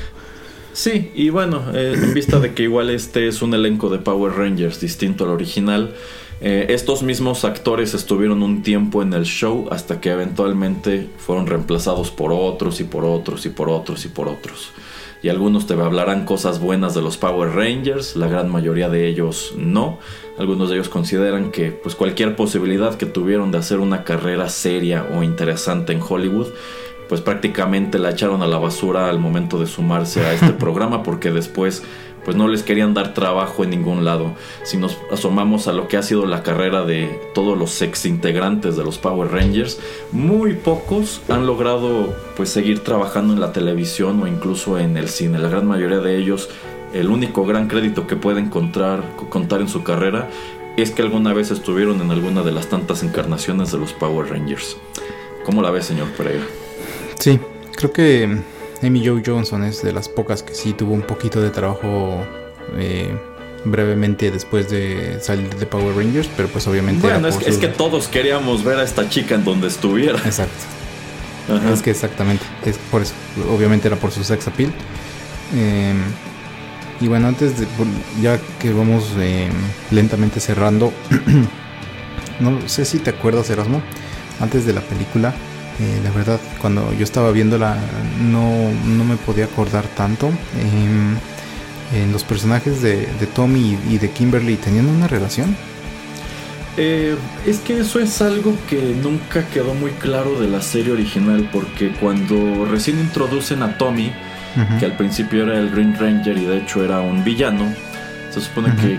sí y bueno eh, en vista de que igual este es un elenco de Power Rangers distinto al original eh, estos mismos actores estuvieron un tiempo en el show hasta que eventualmente fueron reemplazados por otros y por otros y por otros y por otros. Y algunos te hablarán cosas buenas de los Power Rangers, la gran mayoría de ellos no. Algunos de ellos consideran que pues cualquier posibilidad que tuvieron de hacer una carrera seria o interesante en Hollywood, pues prácticamente la echaron a la basura al momento de sumarse a este programa porque después pues no les querían dar trabajo en ningún lado. Si nos asomamos a lo que ha sido la carrera de todos los ex integrantes de los Power Rangers, muy pocos han logrado pues seguir trabajando en la televisión o incluso en el cine. La gran mayoría de ellos, el único gran crédito que pueden encontrar, contar en su carrera es que alguna vez estuvieron en alguna de las tantas encarnaciones de los Power Rangers. ¿Cómo la ves, señor Pereira? Sí, creo que Amy Jo Johnson es de las pocas que sí tuvo un poquito de trabajo eh, brevemente después de salir de Power Rangers, pero pues obviamente... Bueno, es, que todos queríamos ver a esta chica en donde estuviera. Exacto. Es que exactamente, es por eso, obviamente era por su sex appeal. Em, y bueno, antes de, ya que vamos em, lentamente cerrando, no sé si te acuerdas, Erasmo, antes de la película, eh, la verdad, cuando yo estaba viéndola no, no me podía acordar tanto. en los personajes de, Tommy y de Kimberly tenían una relación. Eh, es que eso es algo que nunca quedó muy claro de la serie original, porque cuando recién introducen a Tommy, que al principio era el Green Ranger y de hecho era un villano, se supone que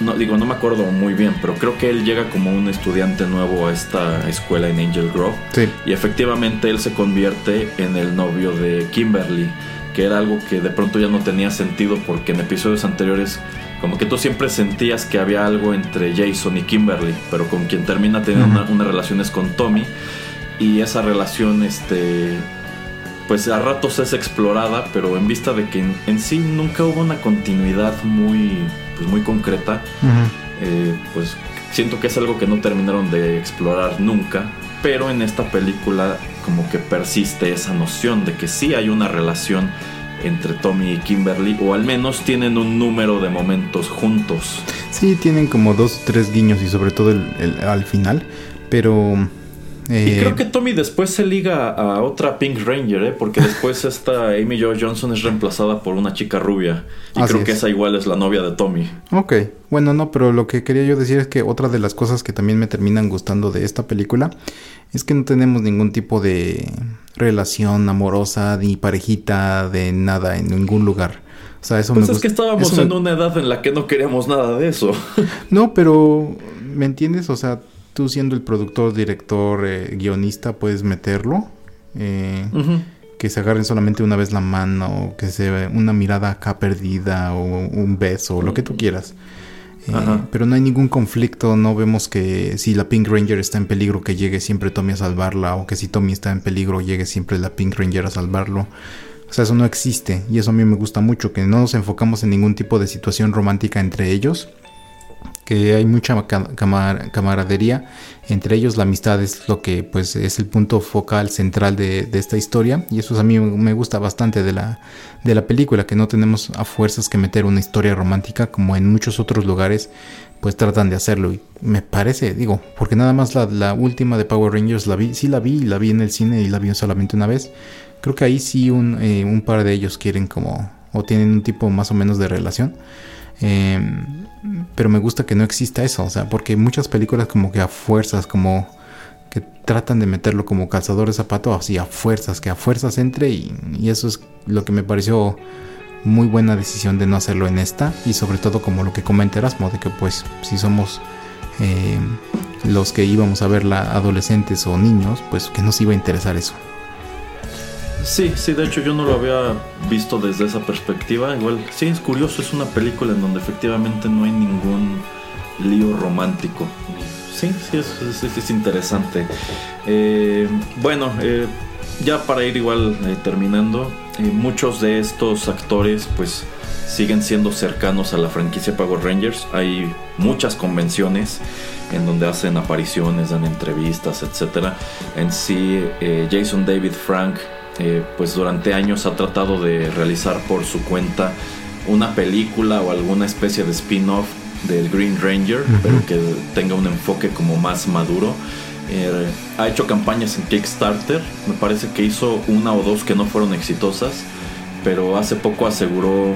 no digo, no me acuerdo muy bien, pero creo que él llega como un estudiante nuevo a esta escuela en Angel Grove. Y efectivamente él se convierte en el novio de Kimberly, que era algo que de pronto ya no tenía sentido porque en episodios anteriores como que tú siempre sentías que había algo entre Jason y Kimberly, pero con quien termina teniendo una, relación es con Tommy. Y esa relación este pues a ratos es explorada, pero en vista de que en sí nunca hubo una continuidad muy pues, muy concreta, eh, pues siento que es algo que no terminaron de explorar nunca, pero en esta película como que persiste esa noción de que sí hay una relación entre Tommy y Kimberly, o al menos tienen un número de momentos juntos. Sí, tienen como dos o tres guiños y sobre todo el, al final, pero y creo eh, que Tommy después se liga a otra Pink Ranger, ¿eh? porque después esta Amy Jo Johnson es reemplazada por una chica rubia. Y creo que esa igual es la novia de Tommy. Ok, bueno, no, pero lo que quería yo decir es que otra de las cosas que también me terminan gustando de esta película es que no tenemos ningún tipo de relación amorosa ni parejita de nada en ningún lugar. O sea, eso pues es que estábamos en una edad en la que no queríamos nada de eso. no, pero ¿me entiendes? O sea, tú siendo el productor, director, eh, guionista, puedes meterlo. Eh, que se agarren solamente una vez la mano, que se una mirada acá perdida o un beso, o lo que tú quieras. Eh, pero no hay ningún conflicto, no vemos que si la Pink Ranger está en peligro, que llegue siempre Tommy a salvarla, o que si Tommy está en peligro, llegue siempre la Pink Ranger a salvarlo. O sea, eso no existe, y eso a mí me gusta mucho, que no nos enfocamos en ningún tipo de situación romántica entre ellos, que hay mucha camaradería entre ellos. La amistad es lo que pues es el punto focal central de, esta historia. Y eso a mí me gusta bastante de la, de la película que no tenemos a fuerzas que meter una historia romántica como en muchos otros lugares pues tratan de hacerlo. Y me parece digo porque nada más la, última de Power Rangers la vi sí la vi la vi en el cine y la vi solamente una vez. Creo que ahí sí un, eh, un par de ellos quieren como o tienen un tipo más o menos de relación Em, pero me gusta que no exista eso, o sea, porque muchas películas como que a fuerzas, como que tratan de meterlo como calzador de zapato, así a fuerzas, que a fuerzas entre y, eso es lo que me pareció muy buena decisión de no hacerlo en esta y sobre todo como lo que comenta Erasmo, de que pues si somos em, los que íbamos a verla adolescentes o niños, pues que nos iba a interesar eso. Sí, sí, de hecho yo no lo había visto desde esa perspectiva. Igual, sí, es curioso, es una película en donde efectivamente no hay ningún lío romántico. Sí, sí, es, interesante. Eh, bueno, eh, ya para ir igual eh, terminando, muchos de estos actores pues siguen siendo cercanos a la franquicia Power Rangers. Hay muchas convenciones en donde hacen apariciones, dan entrevistas, etc. En sí, Jason David Frank eh, pues durante años ha tratado de realizar por su cuenta una película o alguna especie de spin-off del Green Ranger, pero que tenga un enfoque como más maduro. Eh, ha hecho campañas en Kickstarter, me parece que hizo una o dos que no fueron exitosas, pero hace poco aseguró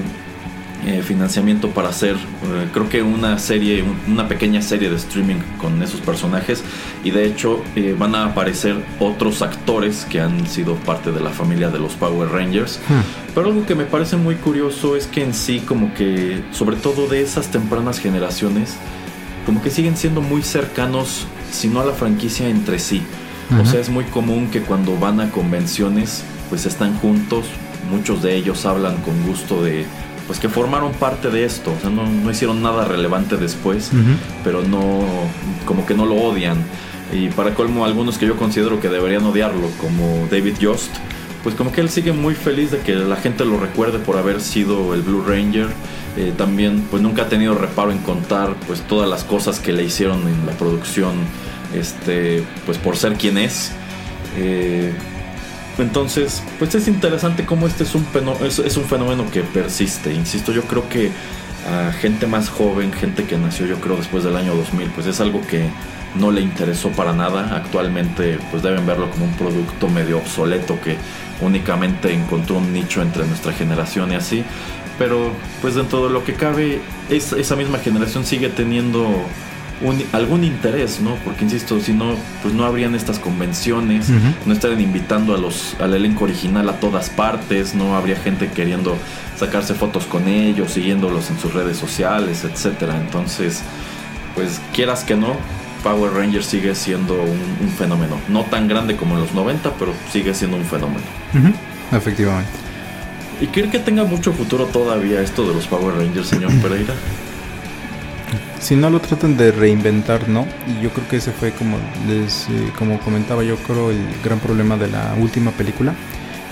eh, financiamiento para hacer, eh, creo que una serie, una pequeña serie de streaming con esos personajes. Y de hecho eh, van a aparecer otros actores que han sido parte de la familia de los Power Rangers. Hmm. Pero algo que me parece muy curioso es que en sí, como que, sobre todo de esas tempranas generaciones, como que siguen siendo muy cercanos, si no a la franquicia, entre sí. O sea, es muy común que cuando van a convenciones, pues están juntos. Muchos de ellos hablan con gusto de pues que formaron parte de esto, o sea, no, hicieron nada relevante después, pero no, como que no lo odian. Y para colmo, algunos que yo considero que deberían odiarlo, como David Yost, pues como que él sigue muy feliz de que la gente lo recuerde por haber sido el Blue Ranger. Eh, también, pues nunca ha tenido reparo en contar, pues todas las cosas que le hicieron en la producción, este, pues por ser quien es. Eh, entonces, pues es interesante cómo este es un, es, un fenómeno que persiste. Insisto, yo creo que a gente más joven, gente que nació yo creo después del año 2000, pues es algo que no le interesó para nada. Actualmente pues deben verlo como un producto medio obsoleto que únicamente encontró un nicho entre nuestra generación y así. Pero pues dentro de lo que cabe, esa misma generación sigue teniendo algún interés, ¿no? Porque insisto, si no, pues no habrían estas convenciones, no estarían invitando a los, al elenco original a todas partes, no habría gente queriendo sacarse fotos con ellos, siguiéndolos en sus redes sociales, etcétera. Entonces, pues quieras que no, Power Rangers sigue siendo un, fenómeno. No tan grande como en los 90, pero sigue siendo un fenómeno. Efectivamente. ¿Y cree que tenga mucho futuro todavía esto de los Power Rangers, señor Pereira? Si no lo tratan de reinventar, no. Y yo creo que ese fue como les, eh, como comentaba yo creo el gran problema de la última película.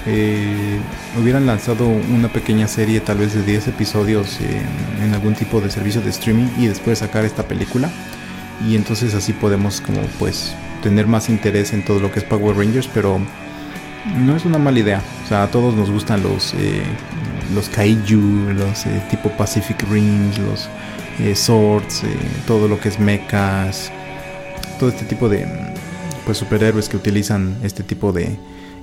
Eh, hubieran lanzado una pequeña serie tal vez de 10 episodios en, algún tipo de servicio de streaming y después sacar esta película y entonces así podemos como pues tener más interés en todo lo que es Power Rangers pero no es una mala idea o sea a todos nos gustan los eh, los kaiju los tipo Pacific Rim los eh, swords, eh, todo lo que es mechas, todo este tipo de pues superhéroes que utilizan este tipo de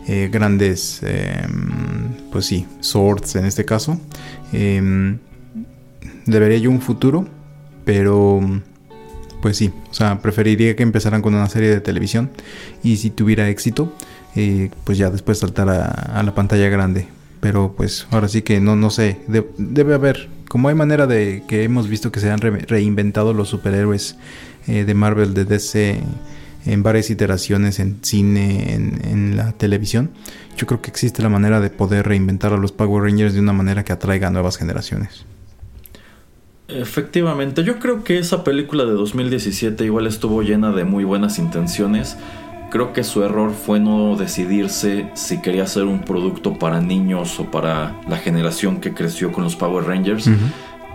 eh, grandes, em, pues sí, swords en este caso. Em, debería yo un futuro, pero pues sí, o sea, preferiría que empezaran con una serie de televisión y si tuviera éxito, pues ya después saltar a, la pantalla grande. Pero pues ahora sí que no, no sé, debe haber como hay manera de que hemos visto que se han reinventado los superhéroes eh, de Marvel, de DC, en varias iteraciones en cine, en, la televisión, yo creo que existe la manera de poder reinventar a los Power Rangers de una manera que atraiga a nuevas generaciones. Efectivamente, yo creo que esa película de 2017 igual estuvo llena de muy buenas intenciones. Creo que su error fue no decidirse si quería hacer un producto para niños o para la generación que creció con los Power Rangers.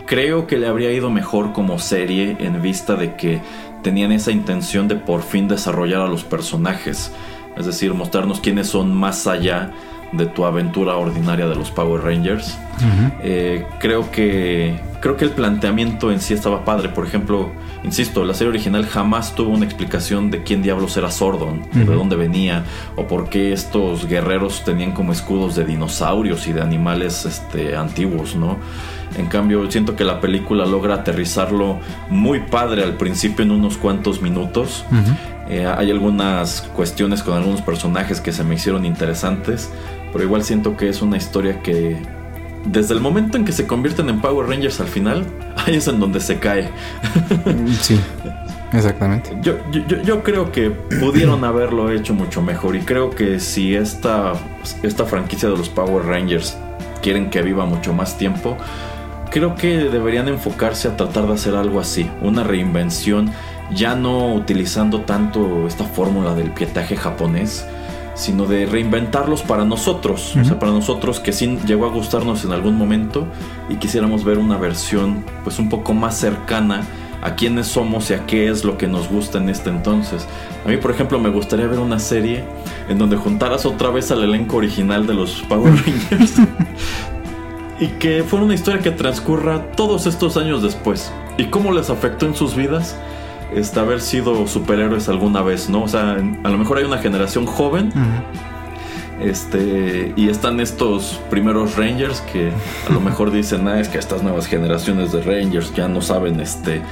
Creo que le habría ido mejor como serie en vista de que tenían esa intención de por fin desarrollar a los personajes. Es decir, mostrarnos quiénes son más allá de tu aventura ordinaria de los Power Rangers. Eh, creo que creo que el planteamiento en sí estaba padre. Por ejemplo, insisto, la serie original jamás tuvo una explicación de quién diablos era Sordon, de dónde venía, o por qué estos guerreros tenían como escudos de dinosaurios y de animales este, antiguos, ¿no? En cambio, siento que la película logra aterrizarlo muy padre al principio en unos cuantos minutos. Eh, hay algunas cuestiones con algunos personajes que se me hicieron interesantes, pero igual siento que es una historia que desde el momento en que se convierten en Power Rangers al final, ahí es en donde se cae. sí, exactamente. Yo, yo, creo que pudieron haberlo hecho mucho mejor y creo que si esta, esta franquicia de los Power Rangers quieren que viva mucho más tiempo, creo que deberían enfocarse a tratar de hacer algo así, una reinvención, ya no utilizando tanto esta fórmula del pietaje japonés, sino de reinventarlos para nosotros, o sea, para nosotros que sí llegó a gustarnos en algún momento y quisiéramos ver una versión pues un poco más cercana a quiénes somos y a qué es lo que nos gusta en este entonces. A mí, por ejemplo, me gustaría ver una serie en donde juntaras otra vez al elenco original de los Power Rangers y que fuera una historia que transcurra todos estos años después. Y cómo les afectó en sus vidas este, haber sido superhéroes alguna vez, ¿no? O sea, a lo mejor hay una generación joven. Este, y están estos primeros Rangers que a lo mejor dicen, ah, es que estas nuevas generaciones de Rangers ya no saben este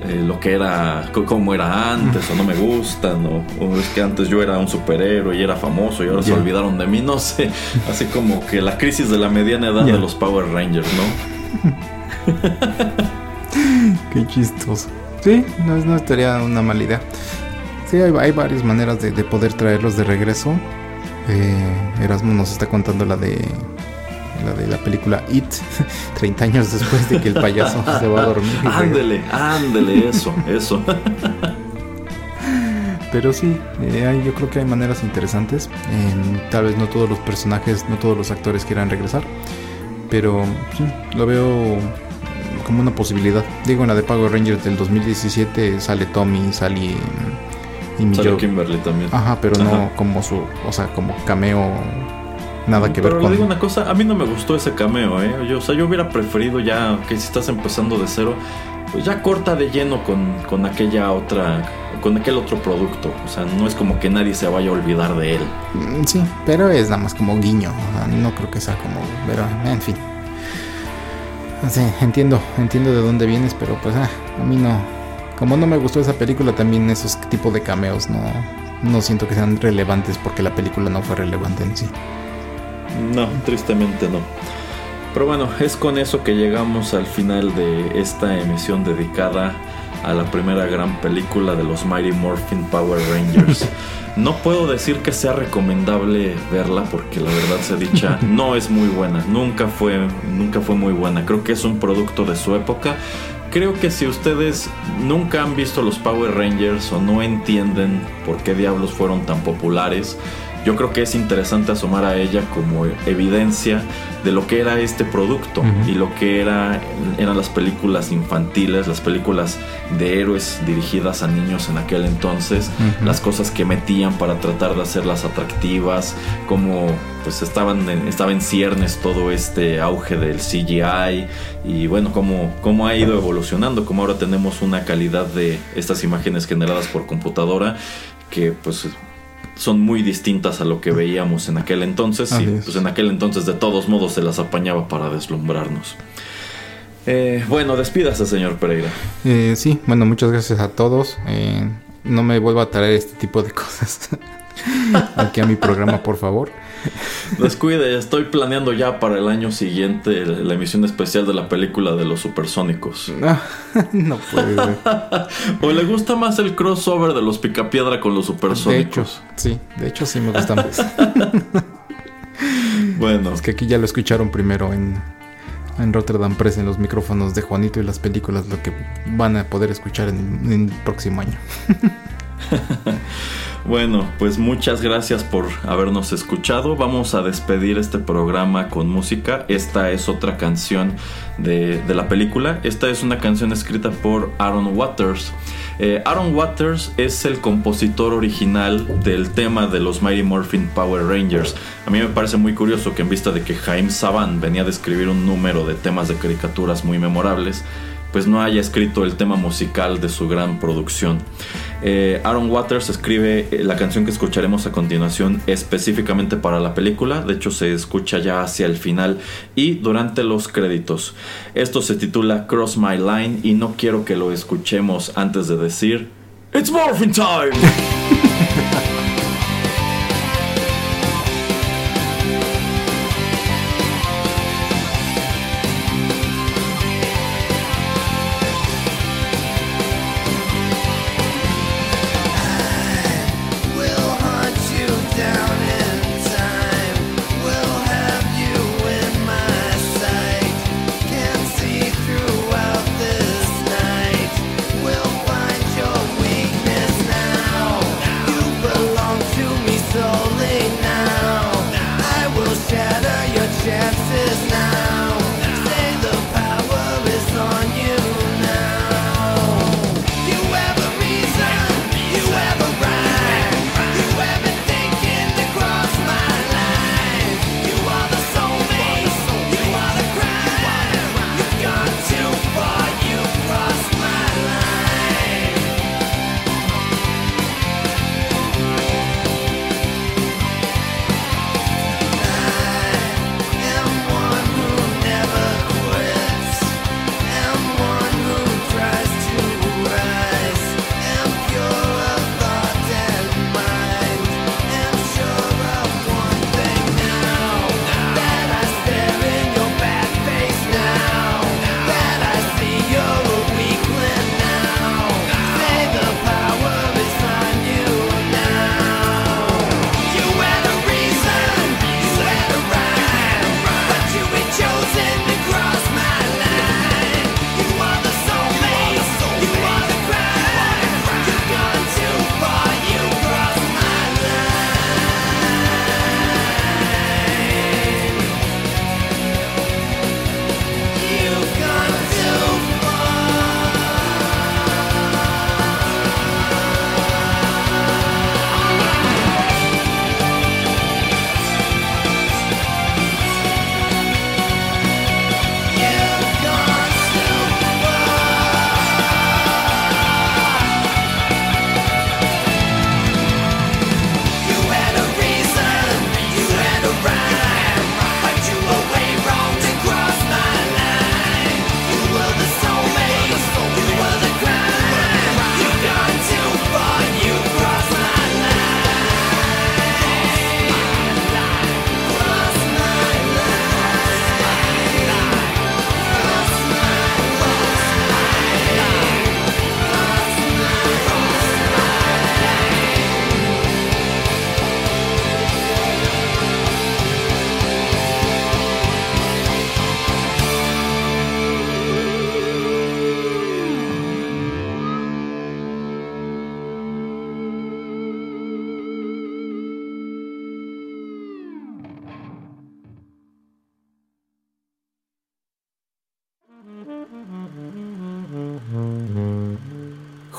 eh, lo que era, cómo era antes, o no me gustan, o, es que antes yo era un superhéroe y era famoso y ahora se olvidaron de mí, no sé. Así como que la crisis de la mediana edad de los Power Rangers, ¿no? Qué chistoso. Sí, no, no estaría una mala idea. Sí, hay, varias maneras de, poder traerlos de regreso. Eh, Erasmo nos está contando la de la de la película It, 30 años después de que el payaso se va a dormir. ándele, ándele, eso, eso. Pero sí, eh, yo creo que hay maneras interesantes. tal vez no todos los personajes, no todos los actores quieran regresar. Pero sí, lo veo como una posibilidad. Digo, en la de Power Rangers del 2017 sale Tommy, sale... Y sale Kimberly también. Ajá, pero no como su, o sea, como cameo nada que ver con. Pero le digo una cosa, a mí no me gustó ese cameo, ¿eh? Yo, o sea, yo hubiera preferido ya que si estás empezando de cero, pues ya corta de lleno con, con aquella otra, con aquel otro producto. O sea, no es como que nadie se vaya a olvidar de él. Mm, sí, pero es nada más como guiño. no creo que sea como, pero en fin. Sí, entiendo, entiendo de dónde vienes, pero pues ah, a mí no. Como no me gustó esa película, también esos tipos de cameos no, no siento que sean relevantes porque la película no fue relevante en sí. No, tristemente no. Pero bueno, es con eso que llegamos al final de esta emisión dedicada a la primera gran película de los Mighty Morphin Power Rangers. No puedo decir que sea recomendable verla porque la verdad se dicha no es muy buena. Nunca fue, nunca fue muy buena. Creo que es un producto de su época. Creo que si ustedes nunca han visto los Power Rangers o no entienden por qué diablos fueron tan populares, yo creo que es interesante asomar a ella como evidencia de lo que era este producto y lo que era, eran las películas infantiles, las películas de héroes dirigidas a niños en aquel entonces, las cosas que metían para tratar de hacerlas atractivas, como pues estaban estaba en ciernes todo este auge del CGI y bueno, cómo, cómo ha ido evolucionando, como ahora tenemos una calidad de estas imágenes generadas por computadora que pues son muy distintas a lo que veíamos en aquel entonces. y pues en aquel entonces de todos modos se las apañaba para deslumbrarnos. Eh, bueno, despídase, señor Pereira. Eh, sí, bueno, muchas gracias a todos. Eh, no me vuelva a traer este tipo de cosas aquí a mi programa, por favor. Descuide, estoy planeando ya para el año siguiente la emisión especial de la película de los supersónicos. No, puede ser. ¿O le gusta más el crossover de los Picapiedra con los supersónicos? De hecho, sí, de hecho sí me gusta más. bueno. Es que aquí ya lo escucharon primero en, en Rotterdam Press en los micrófonos de Juanito y las películas, lo que van a poder escuchar en, en el próximo año. Bueno, pues muchas gracias por habernos escuchado. Vamos a despedir este programa con música. Esta es otra canción de, la película. Esta es una canción escrita por Aaron Waters. Eh, Aaron Waters es el compositor original del tema de los Mighty Morphin Power Rangers. A mí me parece muy curioso que en vista de que Jaime Saban venía de escribir un número de temas de caricaturas muy memorables, pues no haya escrito el tema musical de su gran producción. Eh, Aaron Waters escribe eh, la canción que escucharemos a continuación específicamente para la película, de hecho se escucha ya hacia el final y durante los créditos. Esto se titula Cross My Line y no quiero que lo escuchemos antes de decir It's Morphin Time.